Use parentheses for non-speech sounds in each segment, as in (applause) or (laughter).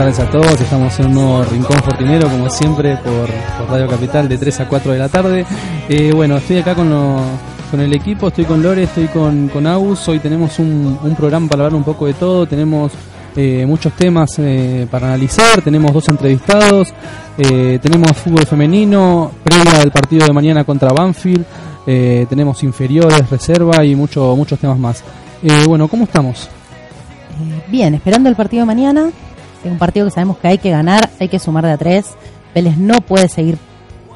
tardes a todos, estamos en un nuevo Rincón Fortinero, como siempre, por, Radio Capital de 3 a 4 de la tarde. Eh, bueno, estoy acá con, lo- con el equipo, estoy con Lore, estoy con, con Agus. Hoy tenemos un, un programa para hablar un poco de todo, tenemos eh, muchos temas eh, para analizar, tenemos dos entrevistados, eh, tenemos fútbol femenino, previa del partido de mañana contra Banfield, eh, tenemos inferiores, reserva y mucho, muchos temas más. Eh, bueno, ¿cómo estamos? Eh, bien, esperando el partido de mañana. Es un partido que sabemos que hay que ganar, hay que sumar de a tres. Vélez no puede seguir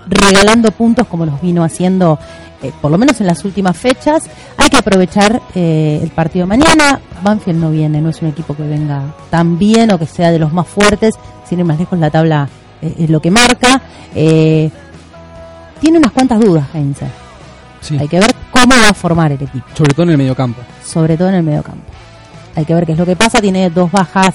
regalando puntos como los vino haciendo, eh, por lo menos en las últimas fechas. Hay que aprovechar eh, el partido de mañana. Banfield no viene, no es un equipo que venga tan bien o que sea de los más fuertes. Sin ir más lejos, la tabla eh, es lo que marca. Tiene unas cuantas dudas, Heinze. Sí, Hay que ver cómo va a formar el equipo sobre todo en el mediocampo. sobre todo en el mediocampo. Hay que ver qué es lo que pasa. Tiene dos bajas.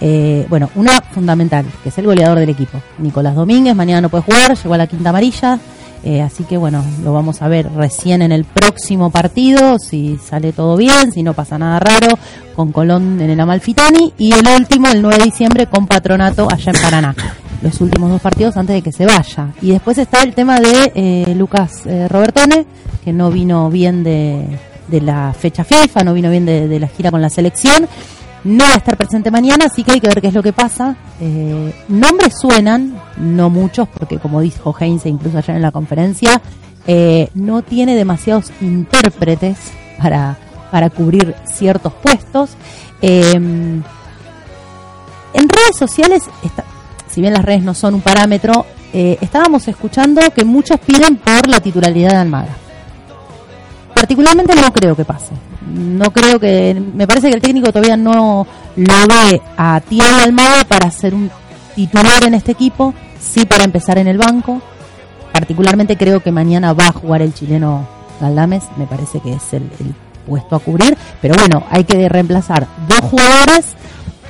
Eh, bueno, una fundamental, que es el goleador del equipo. Nicolás Domínguez, mañana no puede jugar, llegó a la quinta amarilla. eh, así que bueno, lo vamos a ver recién en el próximo partido, si sale todo bien, si no pasa nada raro, con Colón en el Amalfitani. Y el último, el 9 de diciembre, con Patronato allá en Paraná. Los últimos dos partidos antes de que se vaya. Y después está el tema de eh, Lucas eh, Robertone, que no vino bien de, de la fecha FIFA, no vino bien de, de la gira con la selección. No va a estar presente mañana, así que hay que ver qué es lo que pasa. Eh, nombres suenan, no muchos, porque como dijo Heinze incluso ayer en la conferencia, eh, no tiene demasiados intérpretes para, para cubrir ciertos puestos. Eh, en redes sociales, está- si bien las redes no son un parámetro, eh, estábamos escuchando que muchos piden por la titularidad de Almada. Particularmente no creo que pase. No creo que. Me parece que el técnico todavía no lo ve a Tiago Almada para ser un titular en este equipo, sí para empezar en el banco. Particularmente creo que mañana va a jugar el chileno Galdames, me parece que es el, el puesto a cubrir. Pero bueno, hay que reemplazar dos jugadores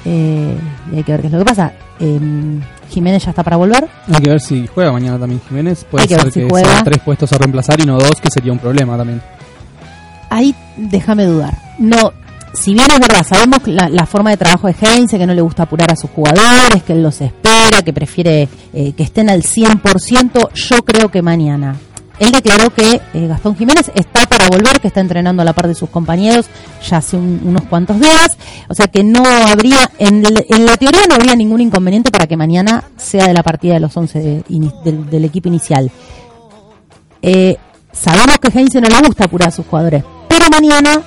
eh, y hay que ver qué es lo que pasa. Em, Jiménez ya está para volver. Hay que ver si juega mañana también Jiménez. Puede que ser ver si que sean tres puestos a reemplazar y no dos, que sería un problema también. Ahí déjame dudar. No, si bien es verdad, sabemos la, forma de trabajo de Heinze, que no le gusta apurar a sus jugadores, que él los espera, que prefiere eh, que estén al 100%, yo creo que mañana. Él declaró que eh, Gastón Jiménez está para volver, que está entrenando a la par de sus compañeros ya hace un- unos cuantos días. O sea que no habría, en, la teoría no habría ningún inconveniente para que mañana sea de la partida de los 11 de- ini- del, del equipo inicial. Eh, sabemos que Heinze no le gusta apurar a sus jugadores, pero mañana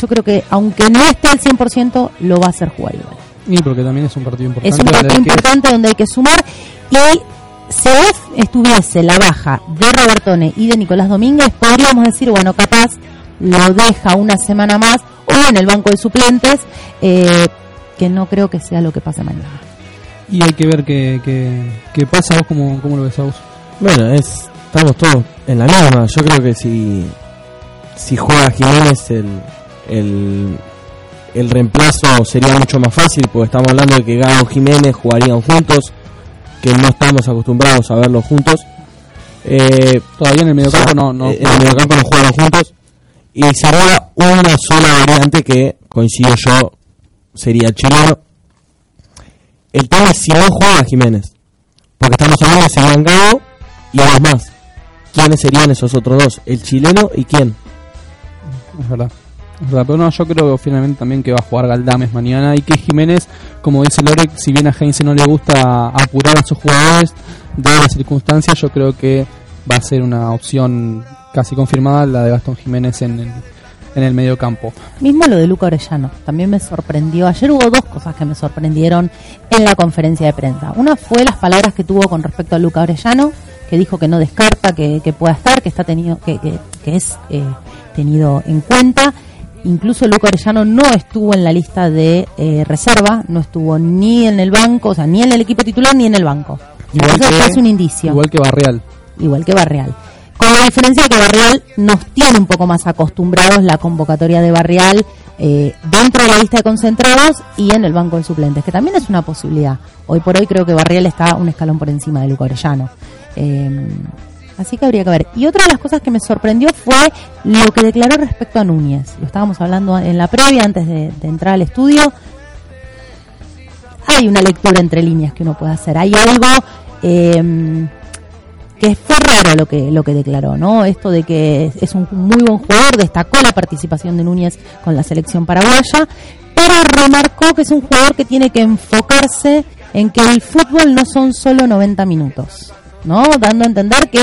yo creo que aunque no esté al 100% lo va a hacer jugar igual. Y porque también es un partido importante. Es un donde partido que- importante donde hay que sumar y si estuviese la baja de Robertone y de Nicolás Domínguez, podríamos decir, bueno, capaz lo deja una semana más o en el banco de suplentes, eh, que no creo que sea lo que pase mañana. Y hay que ver qué, qué, qué pasa. ¿Vos cómo, cómo lo ves, Agus? Bueno, es, estamos todos en la misma. Yo creo que si, si juega Jiménez, el, el, el reemplazo sería mucho más fácil, porque estamos hablando de que Gago y Jiménez jugarían juntos, que no estamos acostumbrados a verlos juntos. Eh, Todavía en el mediocampo no, no. eh, en el mediocampo no jugaron juntos. Y sería una sola variante que, coincido yo, sería el chileno. El tema es si no juega Jiménez. Porque estamos hablando de Serían Gago y dos más. quiénes serían esos otros dos, el chileno y quién. Es verdad. Es verdad, pero no, yo creo finalmente también que va a jugar Galdames mañana y que Jiménez, como dice Lore, si bien a Heinze no le gusta apurar a sus jugadores, dadas las circunstancias, yo creo que va a ser una opción casi confirmada la de Gastón Jiménez en el, en el medio campo. Mismo lo de Luca Orellano, también me sorprendió. Ayer hubo dos cosas que me sorprendieron en la conferencia de prensa. Una fue las palabras que tuvo con respecto a Luca Orellano, que dijo que no descarta que, que pueda estar, que está tenido, que, que, que es eh, tenido en cuenta. Incluso Luca Orellano no estuvo en la lista de eh, reserva, no estuvo ni en el banco, o sea, ni en el equipo titular ni en el banco. Igual Eso que- es un indicio Igual que Barreal. igual que Barreal. Con la diferencia de que Barreal nos tiene un poco más acostumbrados la convocatoria de Barreal eh, dentro de la lista de concentrados y en el banco de suplentes, que también es una posibilidad. Hoy por hoy creo que Barreal está un escalón por encima de Luca Orellano. Eh, así que habría que ver. Y otra de las cosas que me sorprendió fue lo que declaró respecto a Núñez. Lo estábamos hablando en la previa, antes de, de entrar al estudio. Hay una lectura entre líneas que uno puede hacer. Hay algo... eh, que fue raro lo que lo que declaró, ¿no? Esto de que es un muy buen jugador, destacó la participación de Núñez con la selección paraguaya, pero remarcó que es un jugador que tiene que enfocarse en que el fútbol no son solo 90 minutos, ¿no? Dando a entender que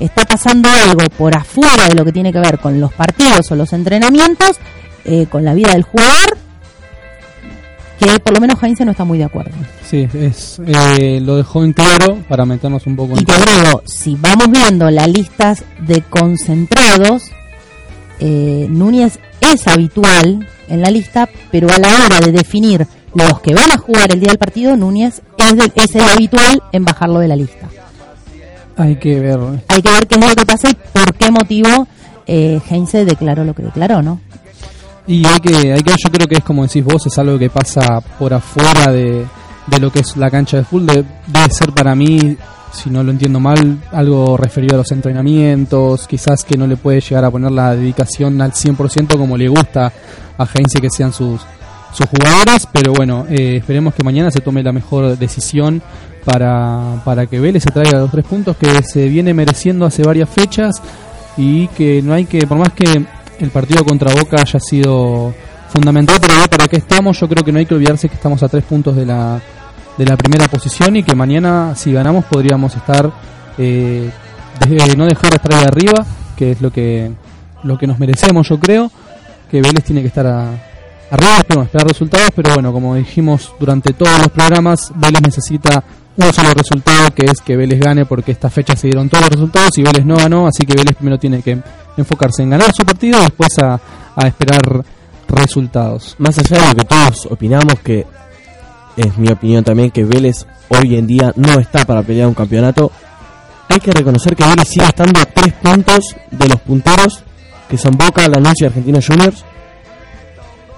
está pasando algo por afuera de lo que tiene que ver con los partidos o los entrenamientos, eh, con la vida del jugador, que por lo menos Heinze no está muy de acuerdo. Sí, es, eh, lo dejó en claro para meternos un poco Y en te agrego, si vamos viendo las listas de concentrados, eh, Núñez es habitual en la lista, pero a la hora de definir los que van a jugar el día del partido, Núñez es, de- es el habitual en bajarlo de la lista. Hay que ver. Hay que ver qué es lo que pasa y por qué motivo eh, Heinze declaró lo que declaró, ¿no? Y hay que, hay que, yo creo que es como decís vos, es algo que pasa por afuera de, de lo que es la cancha de fútbol. De- debe ser para mí, si no lo entiendo mal, algo referido a los entrenamientos, quizás que no le puede llegar a poner la dedicación al 100% como le gusta a Heinze que sean sus, sus jugadores, pero bueno, eh, esperemos que mañana se tome la mejor decisión para, para que Vélez se traiga los tres puntos que se viene mereciendo hace varias fechas y que no hay que, por más que el partido contra Boca haya sido fundamental para ver para qué estamos, yo creo que no hay que olvidarse que estamos a tres puntos de la, de la primera posición y que mañana si ganamos podríamos estar, eh, de- no dejar de estar ahí arriba, que es lo que, lo que nos merecemos yo creo, que Vélez tiene que estar a, arriba, esperar resultados, pero bueno, como dijimos durante todos los programas, Vélez necesita un solo resultado, que es que Vélez gane, porque esta fecha se dieron todos los resultados y Vélez no ganó, así que Vélez primero tiene que enfocarse en ganar su partido y después a, a esperar resultados. Más allá de lo que todos opinamos, que es mi opinión también, que Vélez hoy en día no está para pelear un campeonato, hay que reconocer que Vélez sigue estando a tres puntos de los punteros, que son Boca, Lanús y Argentinos Juniors.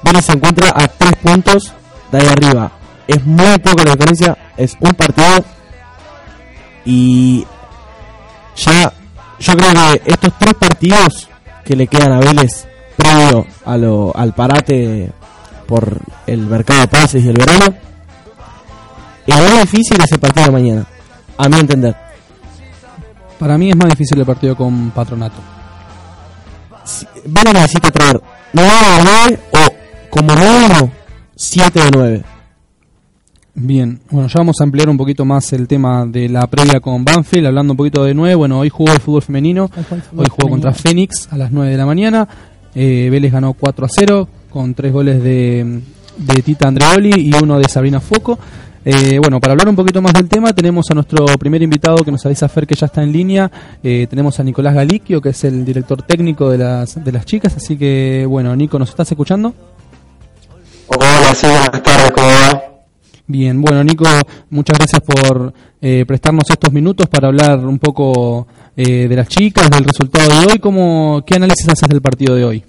Vélez se encuentra a tres puntos de ahí arriba. Es muy poca la diferencia, es un partido. Y ya, yo creo que estos tres partidos que le quedan a Vélez previo a lo, al parate por el mercado de pases y el verano, el más difícil es el partido de mañana, a mi entender. Para mí es más difícil el partido con Patronato. Si- Vélez necesita traer 9 de 9 o como mínimo 7 de 9. Bien, bueno, ya vamos a ampliar un poquito más el tema de la previa con Banfield, hablando un poquito de nueve. Bueno, hoy jugó el fútbol femenino, Hoy jugó el fútbol hoy jugó contra. Fénix a las 9 de la mañana. Eh, Vélez ganó 4 a 0 con tres goles de, de Tita Andreoli y uno de Sabrina Foco. Eh, bueno, para hablar un poquito más del tema, tenemos a nuestro primer invitado que nos avisa Fer que ya está en línea. Eh, tenemos a Nicolás Galiquio, que es el director técnico de las, de las chicas. Así que, bueno, Nico, ¿nos estás escuchando? Hola, sí, buenas tardes, ¿cómo va? Bien, bueno Nico, muchas gracias por eh, prestarnos estos minutos para hablar un poco eh, de las chicas, del resultado de hoy. ¿Cómo, ¿Qué análisis haces del partido de hoy?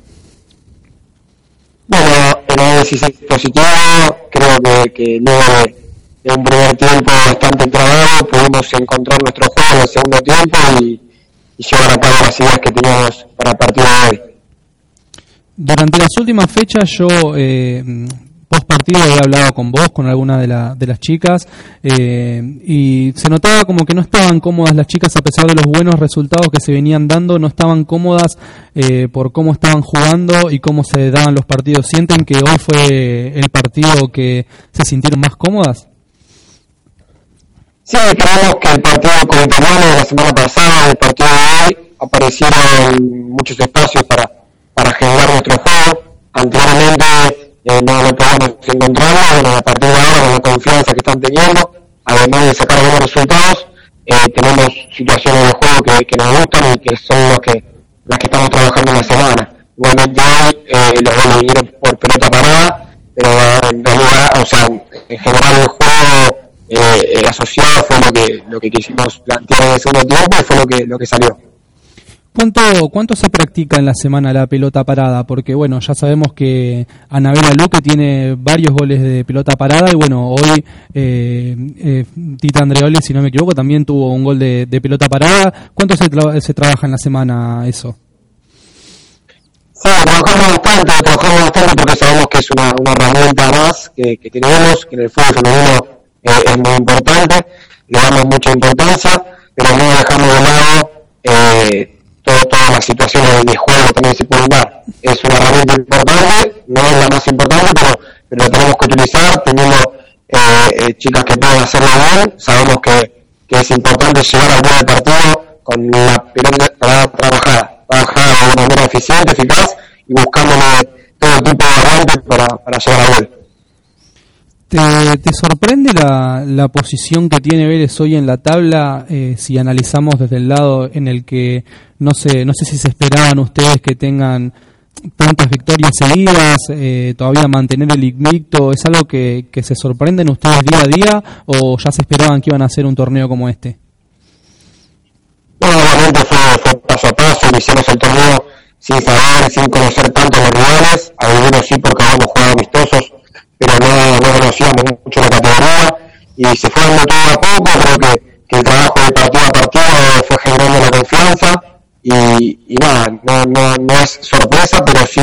Bueno, el análisis es positivo, creo que, que luego de, de un primer tiempo bastante trabado pudimos encontrar nuestro juego en el segundo tiempo y, y llevar a cabo las ideas que teníamos para el partido de hoy. Durante las últimas fechas yo, eh, post partido he hablado con vos, con alguna de, la, de las chicas, eh, y se notaba como que no estaban cómodas las chicas a pesar de los buenos resultados que se venían dando, no estaban cómodas eh, por cómo estaban jugando y cómo se daban los partidos. ¿Sienten que hoy fue el partido que se sintieron más cómodas? Sí, creemos que el partido con Italiano de la semana pasada, el partido de hoy, aparecieron muchos espacios para, para generar nuestro juego. Anteriormente eh, no lo podíamos encontrar, bueno, a partir de ahora, con la confianza que están teniendo, además de sacar buenos resultados, eh, tenemos situaciones de juego que, nos gustan y que son los que, las que estamos trabajando en la semana. Igualmente hoy eh, los goles vinieron por pelota parada, pero en realidad, o sea, en general el juego eh, asociado fue lo que lo que quisimos plantear en el segundo tiempo y fue lo que lo que salió. ¿Cuánto, ¿Cuánto se practica en la semana la pelota parada? Porque bueno, ya sabemos que Anabela Luque tiene varios goles de pelota parada y bueno, hoy eh, eh, Tita Andreoli, si no me equivoco, también tuvo un gol de, pelota parada. ¿Cuánto se, se trabaja en la semana eso? Sí, trabajamos bastante, trabajamos bastante porque sabemos que es una, una herramienta más que, que tenemos, que en el fútbol femenino eh, es muy importante, le damos mucha importancia, pero no dejamos de lado eh, todo- todas las situaciones de juego también se pueden dar. Es una herramienta importante, no es la más importante, pero, pero la tenemos que utilizar teniendo eh, eh, chicas que pueden hacerlo bien, sabemos que, que es importante llegar al buen partido con la pelota trabajada, trabajada de una manera eficiente, eficaz y buscándole todo tipo de variantes para, para llegar al gol. ¿Te, te sorprende la, la posición que tiene Vélez hoy en la tabla eh, si analizamos desde el lado en el que no sé, no sé si se esperaban ustedes que tengan tantas victorias seguidas, eh, todavía mantener el invicto, ¿es algo que, que se sorprenden ustedes día a día o ya se esperaban que iban a hacer un torneo como este? Bueno, obviamente fue, fue paso a paso, iniciamos el torneo sin saber, sin conocer tanto los rivales, algunos sí porque habíamos jugado amistosos, pero no, no conocíamos mucho la categoría y se fue dando todo a poco, creo que, que el trabajo de partido a partido fue generando la confianza y, y nada, no, no, no es sorpresa, pero sí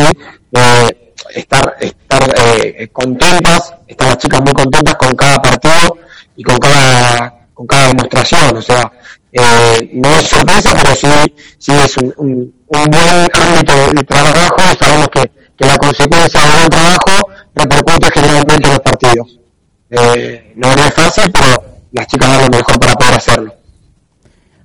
eh, estar, estar eh, contentas, están las chicas muy contentas con cada partido y con cada, con cada demostración, o sea, eh, no es sorpresa, pero sí, sí es un, un, un buen ámbito de, trabajo, sabemos que, que la consecuencia de un buen trabajo repercute generalmente en los partidos. Eh, no es fácil, pero las chicas dan lo mejor para poder hacerlo.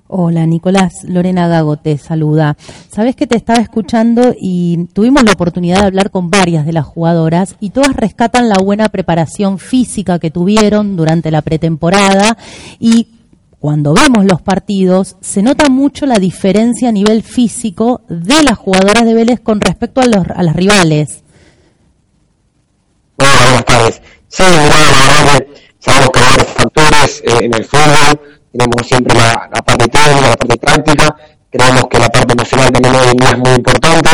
Hola Nicolás, Lorena Gago te saluda. Sabes que te estaba escuchando y tuvimos la oportunidad de hablar con varias de las jugadoras y todas rescatan la buena preparación física que tuvieron durante la pretemporada y cuando vemos los partidos se nota mucho la diferencia a nivel físico de las jugadoras de Vélez con respecto a, los, a las rivales. Bueno, buenas tardes. Sí, la verdad que sabemos que hay varios factores eh, en el fútbol, tenemos siempre la, la parte técnica, la parte práctica, creemos que la parte emocional también hoy es muy importante,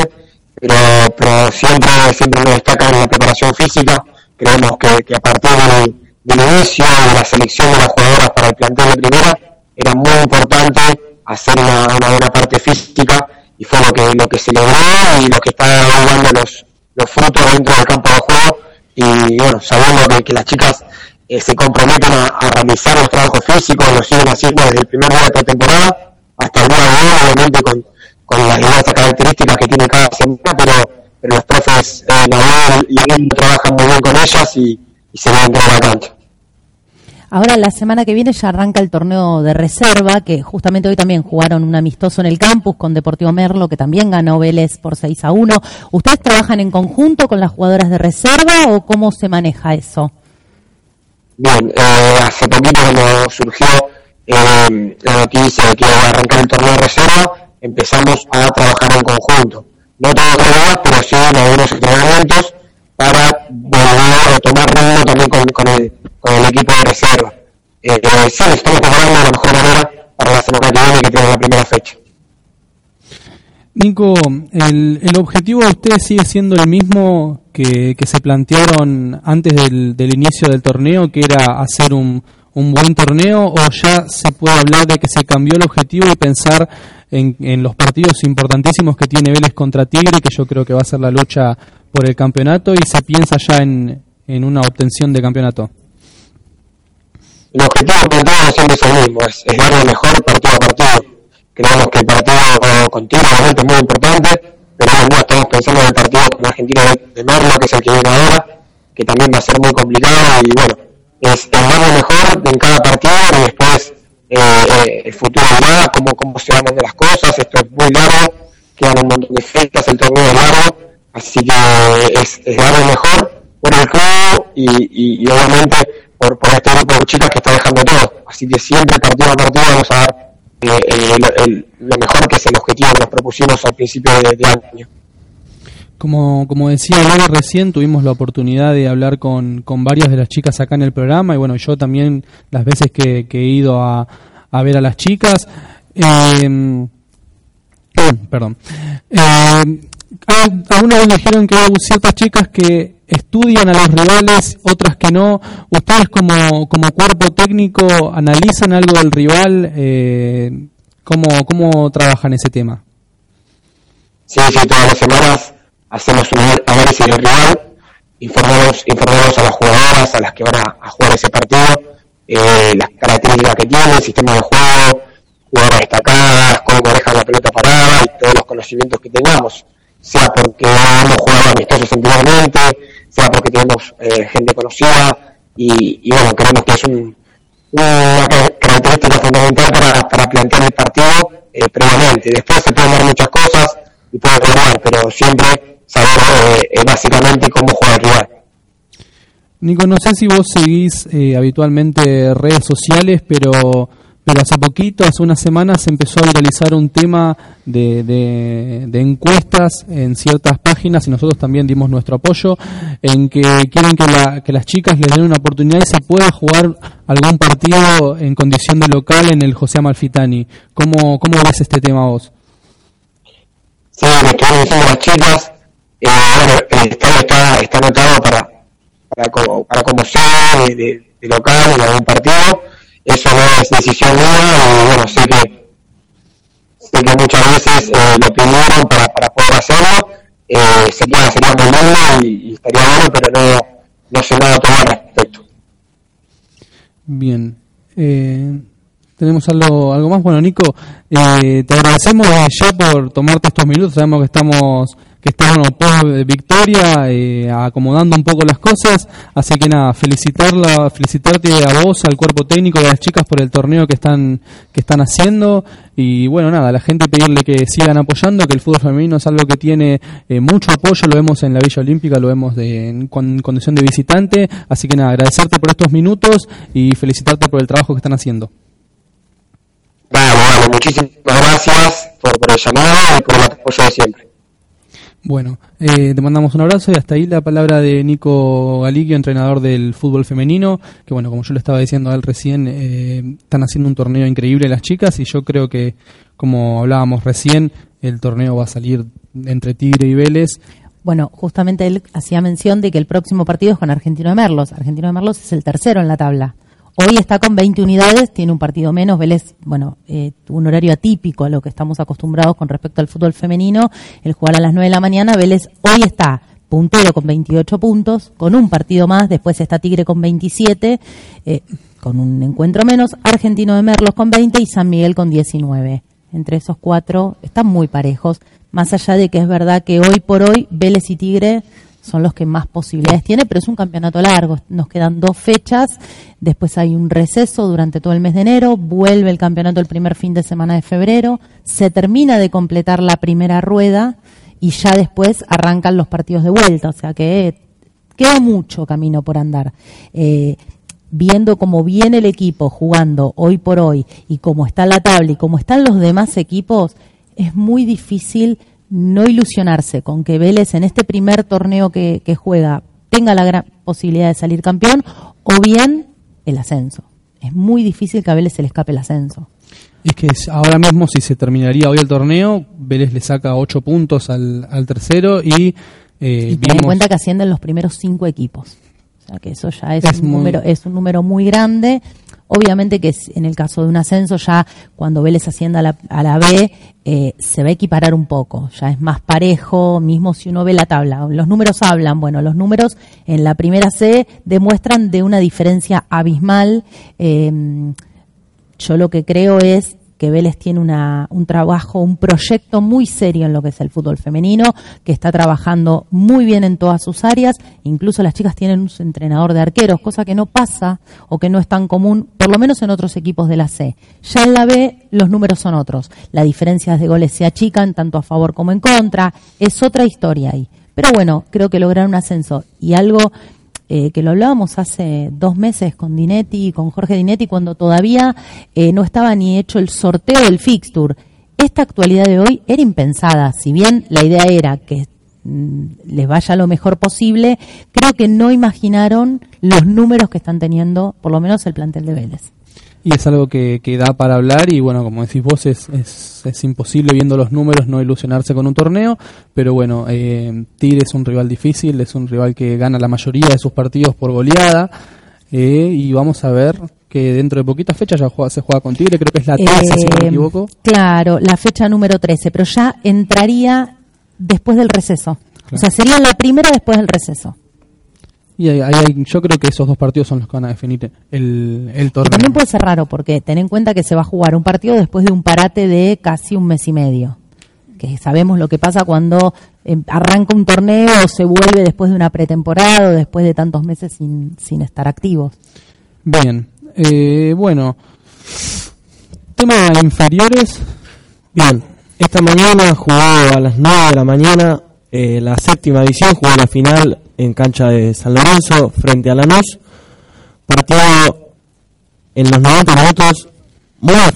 pero, pero siempre, siempre nos destaca en la preparación física, creemos que, que a partir del, del inicio de la selección de las jugadoras para el plantel de primera, era muy importante hacer una, una buena parte física y fue lo que, lo que se logró y lo que está dando los, los frutos dentro del campo de juego y bueno, sabiendo que, las chicas eh, se comprometen a, a realizar los trabajos físicos, lo siguen haciendo desde el primer día de pretemporada hasta el día de hoy, obviamente con, con las diversas características que tiene cada semana, pero, pero los profes eh, Nahuel y él trabajan muy bien con ellas y, se van a la cancha. Ahora la semana que viene ya arranca el torneo de reserva, que justamente hoy también jugaron un amistoso en el campus con Deportivo Merlo, que también ganó Vélez por 6 a 1. ¿Ustedes trabajan en conjunto con las jugadoras de reserva o cómo se maneja eso? Bien, eh, hace poquito cuando surgió eh, la noticia de que iba a arrancar el torneo de reserva, empezamos a trabajar en conjunto. No todos los pero sí en algunos entrenamientos para volver a tomar ritmo también con, el, equipo de reserva. Eh, eh, sí, estamos preparando de la mejor manera para la semana que viene que tenemos la primera fecha. Nico, el, el objetivo de ustedes sigue siendo el mismo que, que se plantearon antes del, del inicio del torneo, que era hacer un, un buen torneo, o ya se puede hablar de que se cambió el objetivo y pensar en, los partidos importantísimos que tiene Vélez contra Tigre, que yo creo que va a ser la lucha por el campeonato, y se piensa ya en, en una obtención de campeonato? El objetivo planteado siempre es el mismo, es, es dar lo mejor partido a partido. Creemos que el partido contigo obviamente es muy importante, pero no estamos pensando en el partido con Argentina de, de Merlo, que es el que viene ahora, que también va a ser muy complicado y bueno, es, es dar lo mejor en cada partido y después eh, eh, el futuro dirá cómo, cómo se van dando las cosas, esto es muy largo, quedan un montón de fechas, el torneo es largo, así que es, es dar lo mejor por el juego y, y, obviamente por, por este grupo de chicas que está dejando todo. Así que siempre partido a partido vamos a dar eh, el- lo mejor que es el objetivo que nos propusimos al principio de, de año. Como, como decía Laura recién, tuvimos la oportunidad de hablar con, con varias de las chicas acá en el programa y bueno, yo también las veces que, que he ido a, a ver a las chicas. eh, perdón. Eh, ah, alguna vez me dijeron que hay ciertas chicas que estudian a los rivales, otras que no. ¿Ustedes como, como cuerpo técnico analizan algo del rival? Eh, ¿cómo, ¿Cómo trabajan ese tema? Sí, sí, todas las semanas hacemos un análisis del rival, informamos, informamos a las jugadoras, a las que van a, jugar ese partido, eh, las características que tiene, el sistema de juego, jugadoras destacadas, cómo manejan la pelota parada y todos los conocimientos que tengamos, sea porque hemos jugado amistosos anteriormente, sea porque tenemos eh, gente conocida y, bueno, creemos que es un, una ca- característica fundamental para, para plantear el partido eh, previamente. Después se pueden dar muchas cosas y puede variar, pero siempre saber eh, eh, básicamente cómo juega el rival. Nico, no sé si vos seguís eh, habitualmente redes sociales, pero pero hace poquito, hace unas semanas, se empezó a viralizar un tema de, de, de encuestas en ciertas páginas y nosotros también dimos nuestro apoyo en que quieren que, la- que las chicas les den una oportunidad y se pueda jugar algún partido en condición de local en el José Amalfitani. ¿Cómo, cómo ves este tema vos? Sí, me estuvieron diciendo las chicas, eh, bueno, estadio está, está anotado para, para, co- para como sede de, de- de local en algún partido, eso no es decisión mía y bueno, sé que, sé que muchas veces eh, lo pidieron para, para poder hacerlo, eh, sería, sería muy lindo y, y estaría bueno, pero no, no sé nada todavía al respecto. Bien. Eh, ¿Tenemos algo, algo más? Bueno, Nico, eh, te agradecemos ya por tomarte estos minutos. Sabemos que estamos que estamos post victoria, eh, acomodando un poco las cosas. Así que nada, felicitarla, felicitarte a vos, al cuerpo técnico de las chicas por el torneo que están que están haciendo. Y bueno, nada, a la gente pedirle que sigan apoyando, que el fútbol femenino es algo que tiene eh, mucho apoyo. Lo vemos en la Villa Olímpica, lo vemos de, en con- condición de visitante. Así que nada, agradecerte por estos minutos y felicitarte por el trabajo que están haciendo. Vamos, vamos, muchísimas gracias por, por el llamado y por el apoyo de siempre. Bueno, eh, te mandamos un abrazo y hasta ahí la palabra de Nico Galiquio, entrenador del fútbol femenino, que bueno, como yo le estaba diciendo a él recién, eh, están haciendo un torneo increíble las chicas y yo creo que, como hablábamos recién, el torneo va a salir entre Tigre y Vélez. Bueno, justamente él hacía mención de que el próximo partido es con Argentino de Merlos. Argentino de Merlos es el tercero en la tabla. Hoy está con 20 unidades, tiene un partido menos. Vélez, bueno, eh, un horario atípico a lo que estamos acostumbrados con respecto al fútbol femenino. El jugar a las 9 de la mañana, Vélez hoy está puntero con 28 puntos, con un partido más. Después está Tigre con 27, eh, con un encuentro menos. Argentino de Merlos con 20 y San Miguel con 19. Entre esos cuatro están muy parejos. Más allá de que es verdad que hoy por hoy Vélez y Tigre son los que más posibilidades tiene, pero es un campeonato largo. Nos quedan dos fechas, después hay un receso durante todo el mes de enero, vuelve el campeonato el primer fin de semana de febrero, se termina de completar la primera rueda y ya después arrancan los partidos de vuelta, o sea que queda mucho camino por andar. Eh, viendo cómo viene el equipo jugando hoy por hoy y cómo está la tabla y cómo están los demás equipos, es muy difícil no ilusionarse con que Vélez en este primer torneo que, que juega tenga la gran posibilidad de salir campeón o bien el ascenso. Es muy difícil que a Vélez se le escape el ascenso. Es que ahora mismo si se terminaría hoy el torneo, Vélez le saca 8 puntos al, al tercero y... eh, y ten en cuenta que ascienden los primeros cinco equipos. O sea que eso ya es, Es un muy- número, es un número muy grande. Obviamente que en el caso de un ascenso ya cuando Vélez ascienda a la, a la B eh, se va a equiparar un poco, ya es más parejo, mismo si uno ve la tabla. Los números hablan, bueno, los números en la primera C demuestran de una diferencia abismal. eh, yo lo que creo es que Vélez tiene una, un trabajo, un proyecto muy serio en lo que es el fútbol femenino, que está trabajando muy bien en todas sus áreas. Incluso las chicas tienen un entrenador de arqueros, cosa que no pasa o que no es tan común, por lo menos en otros equipos de la C. Ya en la B los números son otros. Las diferencias de goles se achican tanto a favor como en contra. Es otra historia ahí. Pero bueno, creo que lograr un ascenso y algo eh, que lo hablábamos hace dos meses con Dinetti, con Jorge Dinetti, cuando todavía eh, no estaba ni hecho el sorteo del fixture. Esta actualidad de hoy era impensada, si bien la idea era que mm, les vaya lo mejor posible, creo que no imaginaron los números que están teniendo, por lo menos el plantel de Vélez. Y es algo que, que da para hablar y bueno, como decís vos, es, es, es imposible viendo los números no ilusionarse con un torneo, pero bueno, eh, Tigre es un rival difícil, es un rival que gana la mayoría de sus partidos por goleada eh, y vamos a ver que dentro de poquitas fechas ya juega- se juega con Tigre, creo que es la 13 si no me Eh, equivoco. Claro, la fecha número 13, pero ya entraría después del receso. O sea, sería la primera después del receso. Y ahí- yo creo que esos dos partidos son los que van a definir el, torneo. también puede ser raro porque ten en cuenta que se va a jugar un partido después de un parate de casi un mes y medio. Que sabemos lo que pasa cuando eh, arranca un torneo o se vuelve después de una pretemporada o después de tantos meses sin, sin estar activos. Bien, eh, bueno, tema inferiores, Bien, esta mañana jugó a las 9 de la mañana eh, la séptima edición, jugó la final en cancha de San Lorenzo frente a Lanús. Partido en los 90 minutos muy a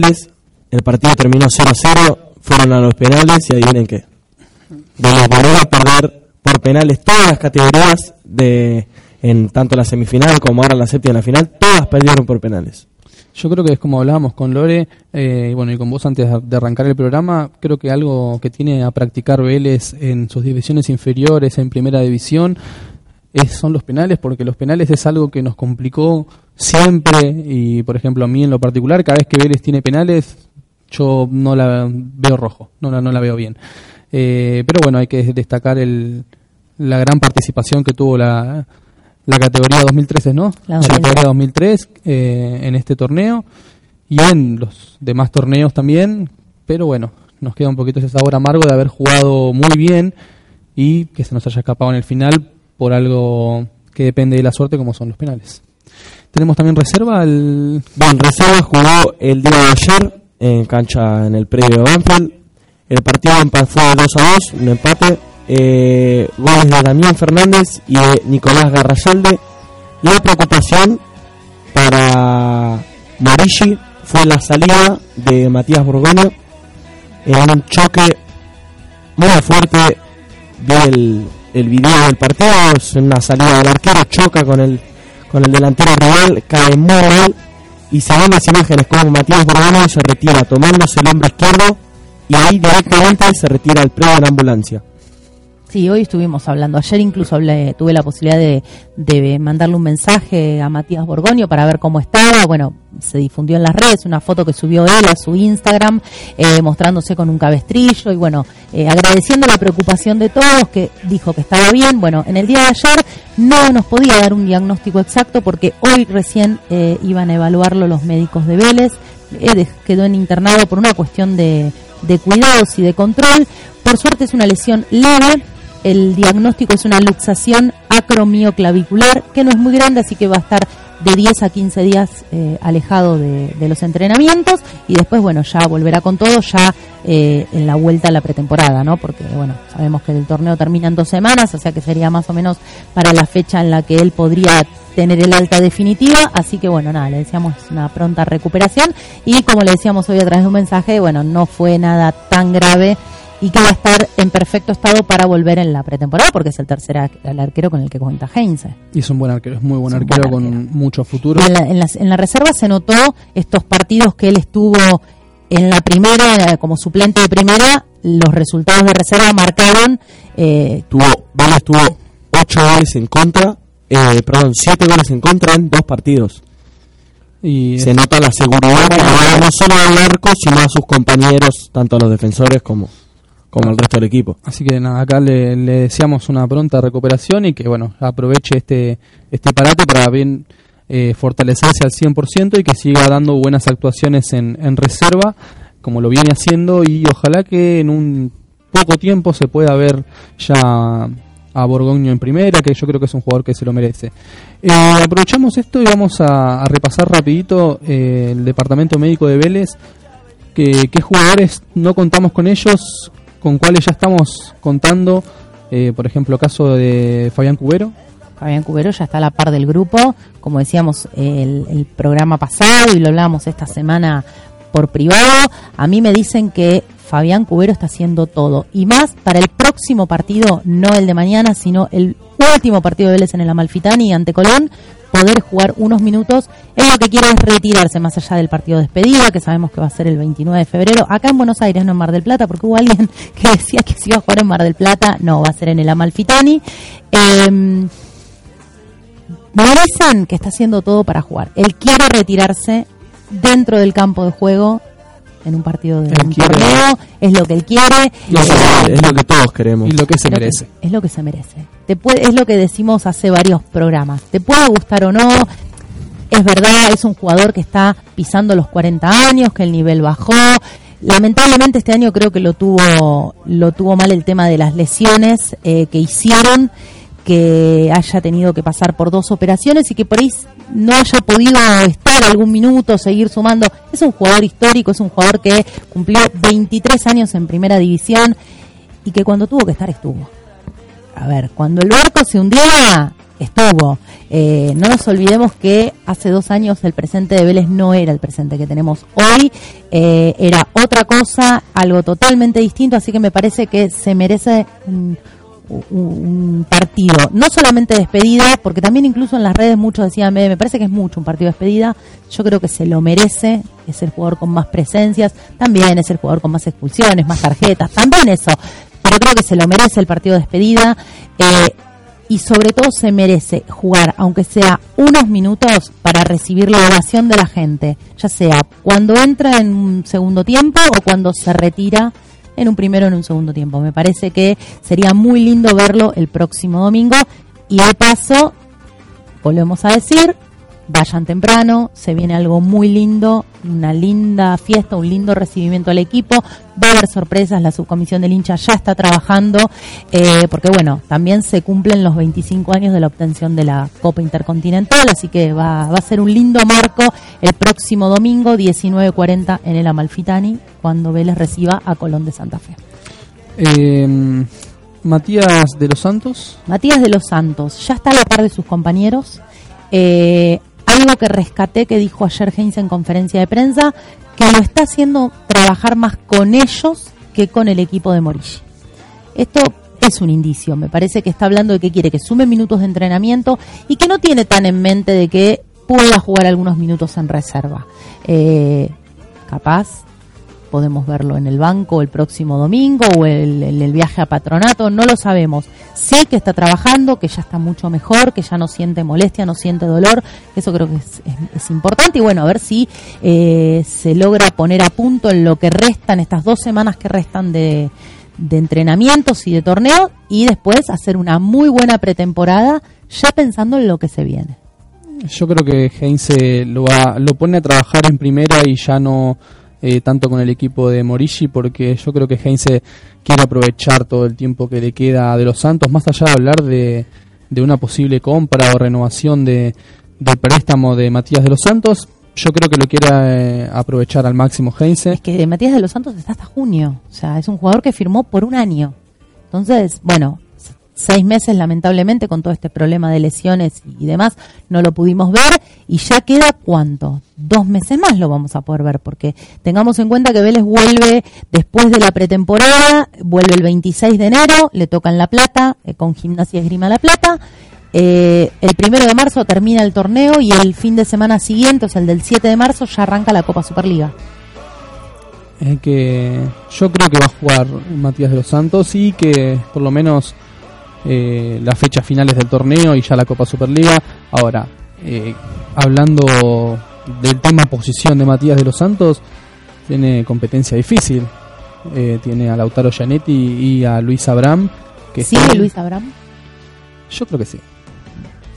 Vélez. El partido terminó 0-0, fueron a los penales y adivinen qué. Vélez volvió a perder por penales todas las categorías de en tanto la semifinal como ahora la séptima y la final, todas perdieron por penales. Yo creo que es como hablábamos con Lore, eh, bueno, y con vos antes de arrancar el programa, creo que algo que tiene a practicar Vélez en sus divisiones inferiores, en primera división, es, son los penales, porque los penales es algo que nos complicó siempre, y por ejemplo a mí en lo particular, cada vez que Vélez tiene penales, yo no la veo rojo, no la, no la veo bien. Eh, pero bueno, hay que destacar el, la gran participación que tuvo la, la categoría 2013, ¿no? La La 2003. categoría 2003 eh, en este torneo y en los demás torneos también, pero bueno, nos queda un poquito ese sabor amargo de haber jugado muy bien y que se nos haya escapado en el final por algo que depende de la suerte como son los penales. Tenemos también reserva al Bien, Reserva jugó el día de ayer en cancha en el predio de Banfield. El partido fue 2 a 2, un empate. Eh, goles de Damián Fernández y de Nicolás Garrasalde. La preocupación para Marici fue la salida de Matías Borgoño en un choque muy fuerte. Vi el, video del partido, es una salida del arquero, choca con el, con el delantero rival, cae muy mal y se ven las imágenes como Matías Borgoño se retira tomándose el hombro izquierdo y ahí directamente se retira el predio en ambulancia. Sí, hoy estuvimos hablando. Ayer incluso hablé, tuve la posibilidad de, mandarle un mensaje a Matías Borgoño para ver cómo estaba. Bueno, se difundió en las redes una foto que subió él a su Instagram, eh, mostrándose con un cabestrillo y bueno, eh, agradeciendo la preocupación de todos, que dijo que estaba bien. Bueno, en el día de ayer no nos podía dar un diagnóstico exacto porque hoy recién eh, iban a evaluarlo los médicos de Vélez. Eh, quedó en internado por una cuestión de cuidados y de control. Por suerte es una lesión leve, el diagnóstico es una luxación acromioclavicular que no es muy grande, así que va a estar de 10 a 15 días eh, alejado de, de los entrenamientos y después, bueno, ya volverá con todo ya eh, en la vuelta a la pretemporada, ¿no? Porque, bueno, sabemos que el torneo termina en dos semanas, o sea que sería más o menos para la fecha en la que él podría tener el alta definitiva, así que bueno, nada, le deseamos una pronta recuperación y como le decíamos hoy a través de un mensaje, bueno, no fue nada tan grave y que va a estar en perfecto estado para volver en la pretemporada porque es el tercer ar- el arquero con el que cuenta Heinze. y es un buen arquero, es muy buen Es arquero buen con arquero. mucho futuro. En, la, en las- en la reserva se notó estos partidos que él estuvo en la primera, como suplente de primera, los resultados de reserva marcaron eh, Tuvo, Vélez tuvo 8 goles en contra, eh, perdón, 7 goles en contra en dos partidos. Y se nota la seguridad no solo al arco, sino a sus compañeros, tanto a los defensores como, como al resto del equipo. Así que nada, acá le, le deseamos una pronta recuperación y que bueno, aproveche este, este parate para bien eh, fortalecerse al 100% y que siga dando buenas actuaciones en, en reserva, como lo viene haciendo, y ojalá que en un poco tiempo se pueda ver ya a Borgoño en primera, que yo creo que es un jugador que se lo merece. Eh, aprovechamos esto y vamos a, a repasar rapidito eh, el departamento médico de Vélez, que, qué jugadores no contamos con ellos, con cuáles ya estamos contando, eh, por ejemplo, caso de Fabián Cubero. Fabián Cubero ya está a la par del grupo, como decíamos el, el programa pasado y lo hablábamos esta semana por privado. A mí me dicen que Fabián Cubero está haciendo todo y más para el próximo partido, no el de mañana, sino el último partido de Vélez en el Amalfitani ante Colón, poder jugar unos minutos. Él lo que quiere es retirarse más allá del partido de despedida, que sabemos que va a ser el 29 de febrero, acá en Buenos Aires, no en Mar del Plata, porque hubo alguien (laughs) que decía que si iba a jugar en Mar del Plata, no, va a ser en el Amalfitani. Eh, me dicen que está haciendo todo para jugar. Él quiere retirarse dentro del campo de juego en un partido de Él un quiere. torneo, es lo que él quiere. Lo que- es lo que todos queremos. Y lo que se Es lo que- merece. es lo que se merece. Te puede, es lo que decimos hace varios programas. Te puede gustar o no. Es verdad, es un jugador que está pisando los 40 años, que el nivel bajó. Lamentablemente este año creo que lo tuvo, lo tuvo mal el tema de las lesiones eh, que hicieron, que haya tenido que pasar por dos operaciones y que por ahí no haya podido estar algún minuto, seguir sumando. Es un jugador histórico, es un jugador que cumplió 23 años en primera división y que cuando tuvo que estar estuvo. A ver, cuando el barco se hundía, estuvo. Eh, no nos olvidemos que hace dos años el presente de Vélez no era el presente que tenemos hoy, eh, era otra cosa, algo totalmente distinto, así que me parece que se merece un- partido, no solamente despedida, porque también incluso en las redes muchos decían, me, me parece que es mucho un partido de despedida, yo creo que se lo merece, es el jugador con más presencias, también es el jugador con más expulsiones, más tarjetas, también eso, pero creo que se lo merece el partido de despedida. eh, y sobre todo se merece jugar, aunque sea unos minutos, para recibir la ovación de la gente, ya sea cuando entra en un segundo tiempo o cuando se retira en un primero o en un segundo tiempo. Me parece que sería muy lindo verlo el próximo domingo y de paso, volvemos a decir, vayan temprano, se viene algo muy lindo, una linda fiesta, un lindo recibimiento al equipo, va a haber sorpresas, la subcomisión del hincha ya está trabajando, eh, porque bueno, también se cumplen los 25 años de la obtención de la Copa Intercontinental, así que va, va a ser un lindo marco el próximo domingo, 19.40 en el Amalfitani, cuando Vélez reciba a Colón de Santa Fe. Eh, Matías de los Santos. Matías de los Santos ya está a la par de sus compañeros. Eh, algo que rescaté que dijo ayer Heinz en conferencia de prensa, que lo está haciendo trabajar más con ellos que con el equipo de Morici. Esto es un indicio, me parece que está hablando de que quiere que sume minutos de entrenamiento y que no tiene tan en mente de que pueda jugar algunos minutos en reserva. Eh, capaz podemos verlo en el banco el próximo domingo o el, el- viaje a patronato, no lo sabemos. Sé que está trabajando, que ya está mucho mejor, que ya no siente molestia, no siente dolor, eso creo que es, importante y bueno, a ver si eh, se logra poner a punto en lo que restan, estas dos semanas que restan de, de entrenamientos y de torneo y después hacer una muy buena pretemporada ya pensando en lo que se viene. Yo creo que Heinze lo, lo pone a trabajar en primera y ya no eh, tanto con el equipo de Morici, porque yo creo que Heinze quiere aprovechar todo el tiempo que le queda de los Santos, más allá de hablar de, de una posible compra o renovación de, del préstamo de Matías de los Santos. Yo creo que lo quiere eh, aprovechar al máximo Heinze. Es que Matías de los Santos está hasta junio. O sea, es un jugador que firmó por un año. Entonces, bueno, seis meses lamentablemente con todo este problema de lesiones y demás, no lo pudimos ver. Y ya queda cuánto? Dos meses más lo vamos a poder ver. Porque tengamos en cuenta que Vélez vuelve después de la pretemporada, vuelve el 26 de enero, le tocan La Plata, eh, con Gimnasia Esgrima La Plata. Eh, el primero de marzo termina el torneo y el fin de semana siguiente, o sea, el del 7 de marzo, ya arranca la Copa Superliga. Eh, que yo creo que va a jugar Matías de los Santos y que por lo menos eh, las fechas finales del torneo y ya la Copa Superliga. Ahora, eh, hablando del tema posición de Matías de los Santos, tiene competencia difícil. Eh, tiene a Lautaro Gianetti y a Luis Abraham. Que ¿Sigue están- Luis Abraham? Yo creo que sí.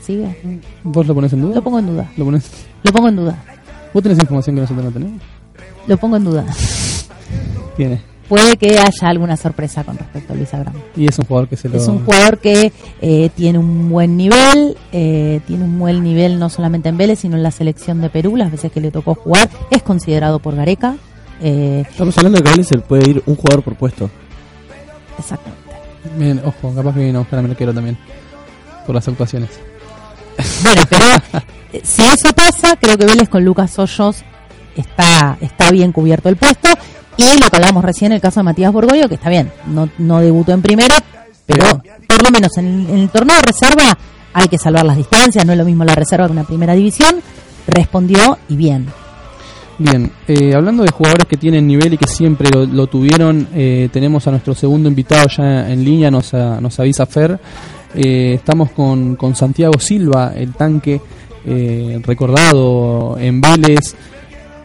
¿Sigue? ¿Vos lo pones en duda? Lo pongo en duda. ¿Lo pones- Lo pongo en duda. ¿Vos tenés información que nosotros no tenemos? Lo pongo en duda. Tiene. Puede que haya alguna sorpresa con respecto a Luis Abraham. Y es un jugador que se lo... Es un jugador que eh, tiene un buen nivel, eh, tiene un buen nivel no solamente en Vélez, sino en la selección de Perú, las veces que le tocó jugar. Es considerado por Gareca. eh, Estamos hablando de que a Vélez se puede ir un jugador por puesto. exactamente. Bien, ojo, capaz que viene a buscar a Melquero también. Por las actuaciones. Bueno, pero (laughs) eh, si eso pasa, creo que Vélez con Lucas Hoyos está, está bien cubierto el puesto. Y lo que hablamos recién, el caso de Matías Borgoyo, que está bien, no, no debutó en primera, pero por lo menos en el, en el torneo de reserva hay que salvar las distancias, no es lo mismo la reserva que una primera división. Respondió y bien. Bien, eh, hablando de jugadores que tienen nivel y que siempre lo, lo tuvieron, eh, tenemos a nuestro segundo invitado ya en línea, nos, a- nos avisa Fer. Eh, estamos con, con Santiago Silva, el tanque eh, recordado en Vélez,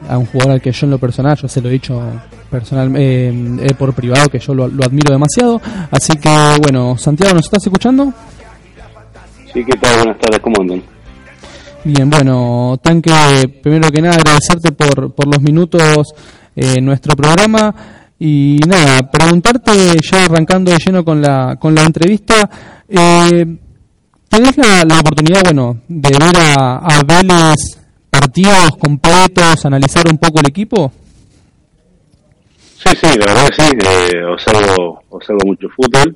a un jugador al que yo en lo personal, yo se lo he dicho personal, eh, eh, por privado, que yo lo, lo admiro demasiado. Así que, bueno, Santiago, ¿nos estás escuchando? Sí, ¿qué tal? Buenas tardes, ¿cómo andan? Bien, bueno, Tanque, primero que nada agradecerte por, por los minutos eh, en nuestro programa y nada, preguntarte ya arrancando de lleno con la, con la entrevista, eh, ¿tenés la, la oportunidad, bueno, de ver a, a Vélez partidos completos, analizar un poco el equipo? Sí, sí, la verdad que sí, eh, observo, observo mucho fútbol